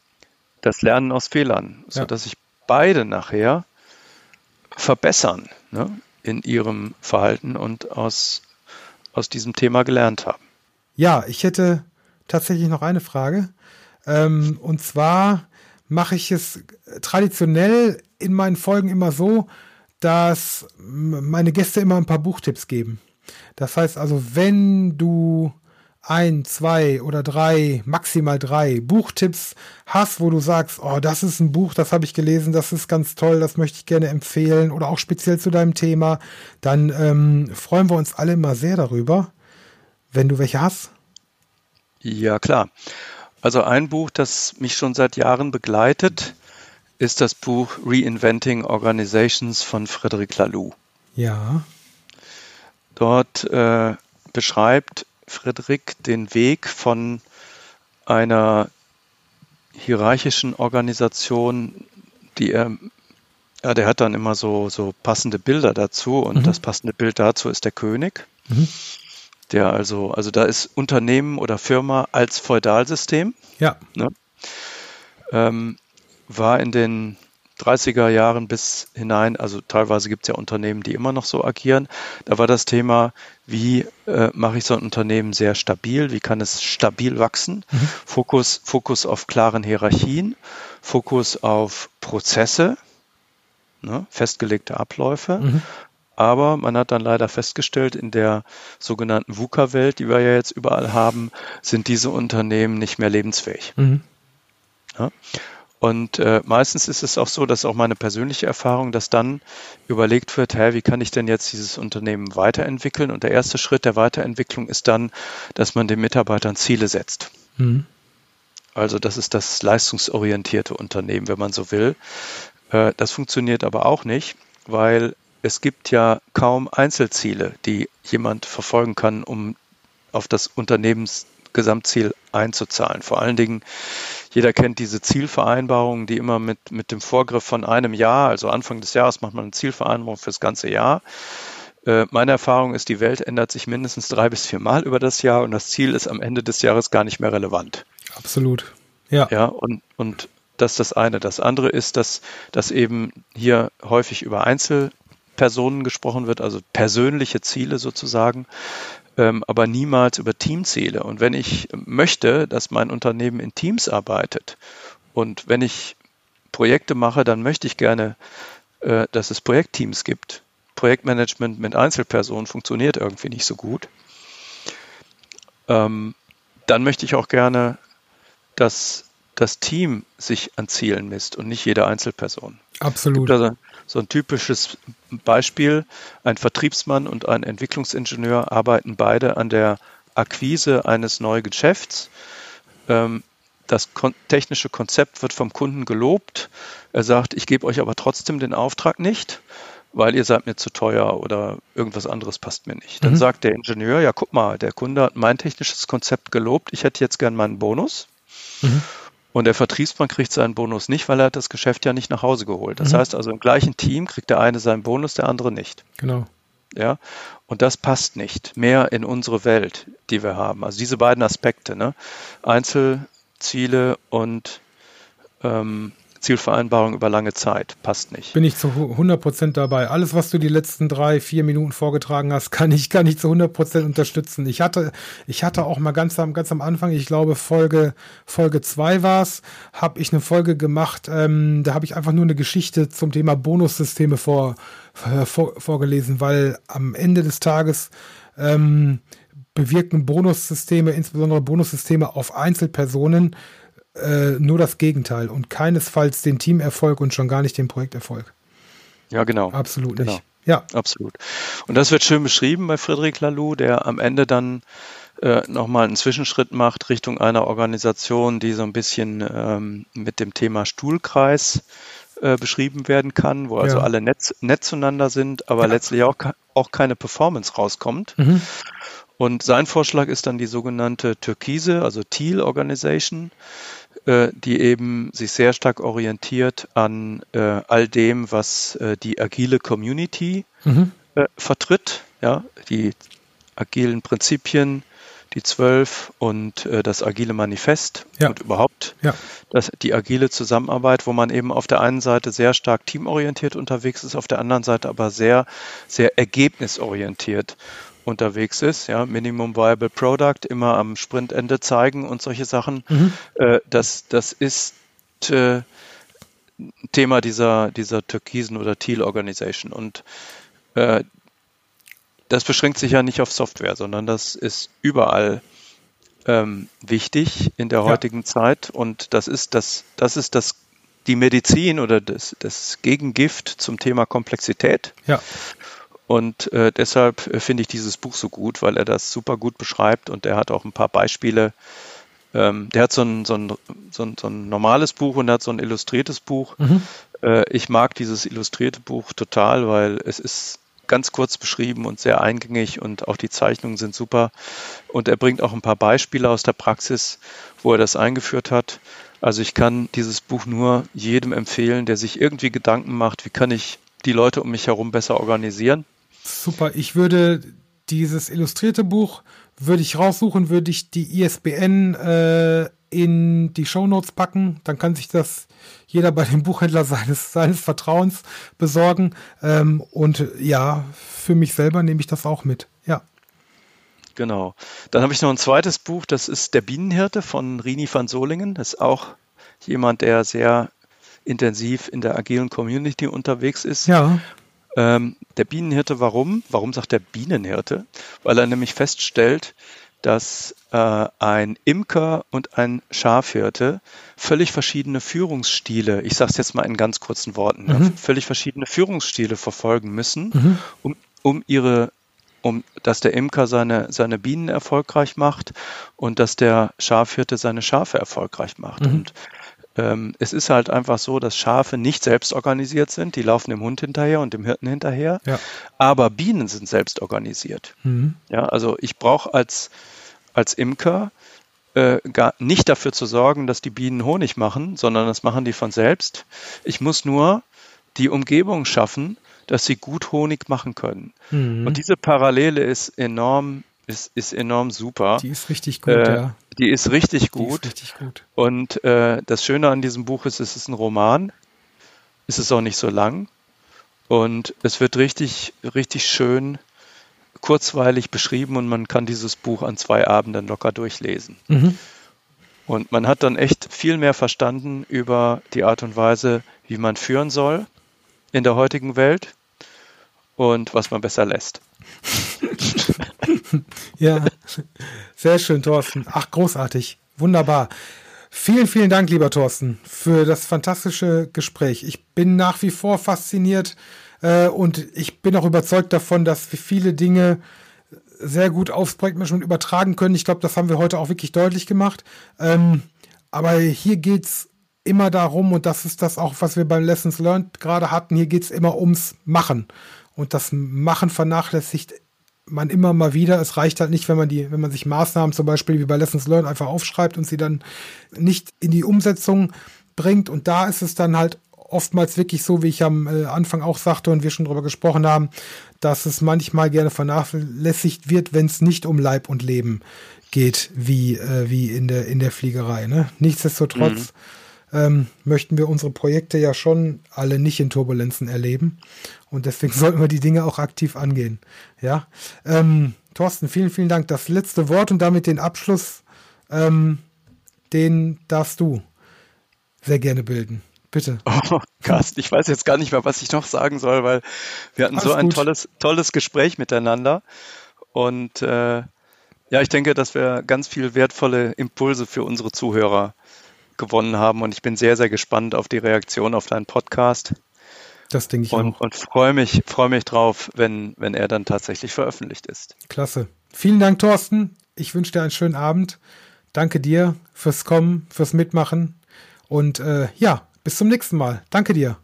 das Lernen aus Fehlern, ja. sodass sich beide nachher verbessern ne, in ihrem Verhalten und aus aus diesem Thema gelernt haben. Ja, ich hätte tatsächlich noch eine Frage. Ähm, und zwar mache ich es traditionell in meinen Folgen immer so, dass meine Gäste immer ein paar Buchtipps geben. Das heißt also, wenn du ein, zwei oder drei, maximal drei Buchtipps hast, wo du sagst, oh, das ist ein Buch, das habe ich gelesen, das ist ganz toll, das möchte ich gerne empfehlen oder auch speziell zu deinem Thema, dann ähm, freuen wir uns alle immer sehr darüber, wenn du welche hast. Ja, klar. Also ein Buch, das mich schon seit Jahren begleitet, ist das Buch Reinventing Organizations von Frederic Laloux. Ja. Dort äh, beschreibt Friedrich den Weg von einer hierarchischen Organisation, die er, ja, der hat dann immer so, so passende Bilder dazu und mhm. das passende Bild dazu ist der König. Mhm. Der also, also da ist Unternehmen oder Firma als Feudalsystem. Ja. Ne? Ähm, war in den 30er Jahren bis hinein, also teilweise gibt es ja Unternehmen, die immer noch so agieren. Da war das Thema, wie äh, mache ich so ein Unternehmen sehr stabil, wie kann es stabil wachsen? Mhm. Fokus, Fokus auf klaren Hierarchien, Fokus auf Prozesse, ne, festgelegte Abläufe. Mhm. Aber man hat dann leider festgestellt, in der sogenannten VUCA-Welt, die wir ja jetzt überall haben, sind diese Unternehmen nicht mehr lebensfähig. Mhm. Ja? Und äh, meistens ist es auch so, dass auch meine persönliche Erfahrung, dass dann überlegt wird, hä, wie kann ich denn jetzt dieses Unternehmen weiterentwickeln? Und der erste Schritt der Weiterentwicklung ist dann, dass man den Mitarbeitern Ziele setzt. Mhm. Also das ist das leistungsorientierte Unternehmen, wenn man so will. Äh, das funktioniert aber auch nicht, weil es gibt ja kaum Einzelziele, die jemand verfolgen kann, um auf das Unternehmensgesamtziel einzuzahlen. Vor allen Dingen, jeder kennt diese Zielvereinbarungen, die immer mit, mit dem Vorgriff von einem Jahr, also Anfang des Jahres macht man eine Zielvereinbarung für das ganze Jahr. Äh, meine Erfahrung ist, die Welt ändert sich mindestens drei bis vier Mal über das Jahr und das Ziel ist am Ende des Jahres gar nicht mehr relevant. Absolut. Ja. Ja, und, und das ist das eine. Das andere ist, dass, dass eben hier häufig über Einzelpersonen gesprochen wird, also persönliche Ziele sozusagen ähm, aber niemals über Teamziele. Und wenn ich möchte, dass mein Unternehmen in Teams arbeitet und wenn ich Projekte mache, dann möchte ich gerne, äh, dass es Projektteams gibt. Projektmanagement mit Einzelpersonen funktioniert irgendwie nicht so gut. Ähm, dann möchte ich auch gerne, dass das Team sich an Zielen misst und nicht jede Einzelperson. Absolut. Es gibt also so ein typisches Beispiel, ein Vertriebsmann und ein Entwicklungsingenieur arbeiten beide an der Akquise eines neuen Geschäfts. Ähm, das technische Konzept wird vom Kunden gelobt. Er sagt, ich gebe euch aber trotzdem den Auftrag nicht, weil ihr seid mir zu teuer oder irgendwas anderes passt mir nicht. Dann mhm. sagt der Ingenieur, ja guck mal, der Kunde hat mein technisches Konzept gelobt, ich hätte jetzt gern meinen Bonus. Mhm. Und der Vertriebsmann kriegt seinen Bonus nicht, weil er hat das Geschäft ja nicht nach Hause geholt. Das mhm. heißt also, im gleichen Team kriegt der eine seinen Bonus, der andere nicht. Genau. Ja, und das passt nicht mehr in unsere Welt, die wir haben. Also diese beiden Aspekte, ne? Einzelziele und ähm, Zielvereinbarung über lange Zeit. Passt nicht. Bin ich zu 100% dabei. Alles, was du die letzten drei, vier Minuten vorgetragen hast, kann ich, kann ich zu 100% unterstützen. Ich hatte, ich hatte auch mal ganz am, ganz am Anfang, ich glaube Folge, Folge 2 war es, habe ich eine Folge gemacht, ähm, da habe ich einfach nur eine Geschichte zum Thema Bonussysteme vor, äh, vor, vorgelesen, weil am Ende des Tages ähm, bewirken Bonussysteme, insbesondere Bonussysteme auf Einzelpersonen, äh, nur das Gegenteil und keinesfalls den Teamerfolg und schon gar nicht den Projekterfolg. Ja, genau. Absolut genau. nicht. Ja. Absolut. Und das wird schön beschrieben bei Friedrich Laloux, der am Ende dann äh, nochmal einen Zwischenschritt macht Richtung einer Organisation, die so ein bisschen ähm, mit dem Thema Stuhlkreis äh, beschrieben werden kann, wo also ja. alle nett, nett zueinander sind, aber ja. letztlich auch, auch keine Performance rauskommt. Mhm. Und sein Vorschlag ist dann die sogenannte Türkise, also Teal Organization. Äh, die eben sich sehr stark orientiert an äh, all dem, was äh, die agile Community mhm. äh, vertritt, ja, die agilen Prinzipien, die zwölf und äh, das agile Manifest ja. und überhaupt ja. das, die agile Zusammenarbeit, wo man eben auf der einen Seite sehr stark teamorientiert unterwegs ist, auf der anderen Seite aber sehr, sehr ergebnisorientiert unterwegs ist, ja, Minimum Viable Product, immer am Sprintende zeigen und solche Sachen. Mhm. Äh, das, das ist äh, Thema dieser, dieser türkisen oder Teal Organization. Und äh, das beschränkt sich ja nicht auf Software, sondern das ist überall ähm, wichtig in der heutigen ja. Zeit. Und das ist das, das ist das die Medizin oder das, das Gegengift zum Thema Komplexität. Ja. Und äh, deshalb äh, finde ich dieses Buch so gut, weil er das super gut beschreibt und er hat auch ein paar Beispiele. Ähm, der hat so ein, so, ein, so, ein, so ein normales Buch und hat so ein illustriertes Buch. Mhm. Äh, ich mag dieses illustrierte Buch total, weil es ist ganz kurz beschrieben und sehr eingängig und auch die Zeichnungen sind super. Und er bringt auch ein paar Beispiele aus der Praxis, wo er das eingeführt hat. Also ich kann dieses Buch nur jedem empfehlen, der sich irgendwie Gedanken macht, wie kann ich die Leute um mich herum besser organisieren. Super, ich würde dieses illustrierte Buch, würde ich raussuchen, würde ich die ISBN äh, in die Shownotes packen. Dann kann sich das jeder bei dem Buchhändler seines, seines Vertrauens besorgen. Ähm, und ja, für mich selber nehme ich das auch mit. Ja. Genau. Dann habe ich noch ein zweites Buch, das ist Der Bienenhirte von Rini van Solingen. Das ist auch jemand, der sehr intensiv in der agilen Community unterwegs ist. Ja. Ähm, der Bienenhirte, warum? Warum sagt der Bienenhirte? Weil er nämlich feststellt, dass äh, ein Imker und ein Schafhirte völlig verschiedene Führungsstile, ich sage es jetzt mal in ganz kurzen Worten, mhm. ja, völlig verschiedene Führungsstile verfolgen müssen, mhm. um, um ihre um dass der Imker seine, seine Bienen erfolgreich macht und dass der Schafhirte seine Schafe erfolgreich macht. Mhm. Und ähm, es ist halt einfach so, dass Schafe nicht selbst organisiert sind. Die laufen dem Hund hinterher und dem Hirten hinterher. Ja. Aber Bienen sind selbst organisiert. Mhm. Ja, also ich brauche als als Imker äh, gar nicht dafür zu sorgen, dass die Bienen Honig machen, sondern das machen die von selbst. Ich muss nur die Umgebung schaffen, dass sie gut Honig machen können. Mhm. Und diese Parallele ist enorm, ist, ist enorm super. Die ist richtig gut, äh, ja. Die ist richtig gut. Ist richtig gut. Und äh, das Schöne an diesem Buch ist, es ist ein Roman. Es ist auch nicht so lang. Und es wird richtig, richtig schön kurzweilig beschrieben und man kann dieses Buch an zwei Abenden locker durchlesen. Mhm. Und man hat dann echt viel mehr verstanden über die Art und Weise, wie man führen soll in der heutigen Welt und was man besser lässt. ja, sehr schön, Thorsten. Ach, großartig. Wunderbar. Vielen, vielen Dank, lieber Thorsten, für das fantastische Gespräch. Ich bin nach wie vor fasziniert äh, und ich bin auch überzeugt davon, dass wir viele Dinge sehr gut aufs Projektmanagement übertragen können. Ich glaube, das haben wir heute auch wirklich deutlich gemacht. Ähm, aber hier geht es immer darum, und das ist das auch, was wir beim Lessons Learned gerade hatten, hier geht es immer ums Machen. Und das Machen vernachlässigt man immer mal wieder. Es reicht halt nicht, wenn man die, wenn man sich Maßnahmen zum Beispiel wie bei Lessons Learned einfach aufschreibt und sie dann nicht in die Umsetzung bringt. Und da ist es dann halt oftmals wirklich so, wie ich am äh, Anfang auch sagte und wir schon darüber gesprochen haben, dass es manchmal gerne vernachlässigt wird, wenn es nicht um Leib und Leben geht, wie, äh, wie in, der, in der Fliegerei. Ne? Nichtsdestotrotz mhm. Ähm, möchten wir unsere Projekte ja schon alle nicht in Turbulenzen erleben. Und deswegen sollten wir die Dinge auch aktiv angehen. Ja. Ähm, Thorsten, vielen, vielen Dank. Das letzte Wort und damit den Abschluss, ähm, den darfst du sehr gerne bilden. Bitte. Oh, Carsten, ich weiß jetzt gar nicht mehr, was ich noch sagen soll, weil wir hatten Alles so ein tolles, tolles Gespräch miteinander. Und äh, ja, ich denke, dass wir ganz viel wertvolle Impulse für unsere Zuhörer gewonnen haben. Und ich bin sehr, sehr gespannt auf die Reaktion auf deinen Podcast. Das denke ich und, auch. Und freue mich, freue mich drauf, wenn, wenn er dann tatsächlich veröffentlicht ist. Klasse. Vielen Dank, Thorsten. Ich wünsche dir einen schönen Abend. Danke dir fürs Kommen, fürs Mitmachen. Und äh, ja, bis zum nächsten Mal. Danke dir.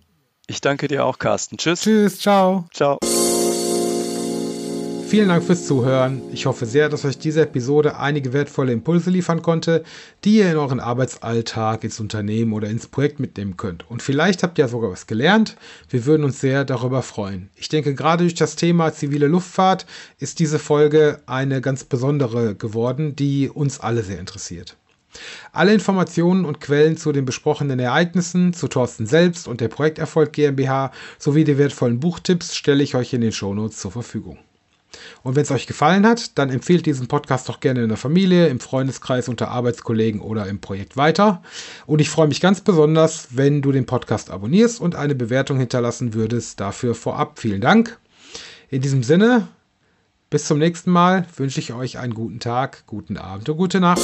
Ich danke dir auch, Carsten. Tschüss. Tschüss, ciao. Ciao. Vielen Dank fürs Zuhören. Ich hoffe sehr, dass euch diese Episode einige wertvolle Impulse liefern konnte, die ihr in euren Arbeitsalltag, ins Unternehmen oder ins Projekt mitnehmen könnt. Und vielleicht habt ihr sogar was gelernt. Wir würden uns sehr darüber freuen. Ich denke, gerade durch das Thema zivile Luftfahrt ist diese Folge eine ganz besondere geworden, die uns alle sehr interessiert. Alle Informationen und Quellen zu den besprochenen Ereignissen, zu Thorsten selbst und der Projekterfolg GmbH sowie die wertvollen Buchtipps stelle ich euch in den Shownotes zur Verfügung. Und wenn es euch gefallen hat, dann empfehlt diesen Podcast doch gerne in der Familie, im Freundeskreis, unter Arbeitskollegen oder im Projekt weiter. Und ich freue mich ganz besonders, wenn du den Podcast abonnierst und eine Bewertung hinterlassen würdest. Dafür vorab vielen Dank. In diesem Sinne, bis zum nächsten Mal wünsche ich euch einen guten Tag, guten Abend und gute Nacht.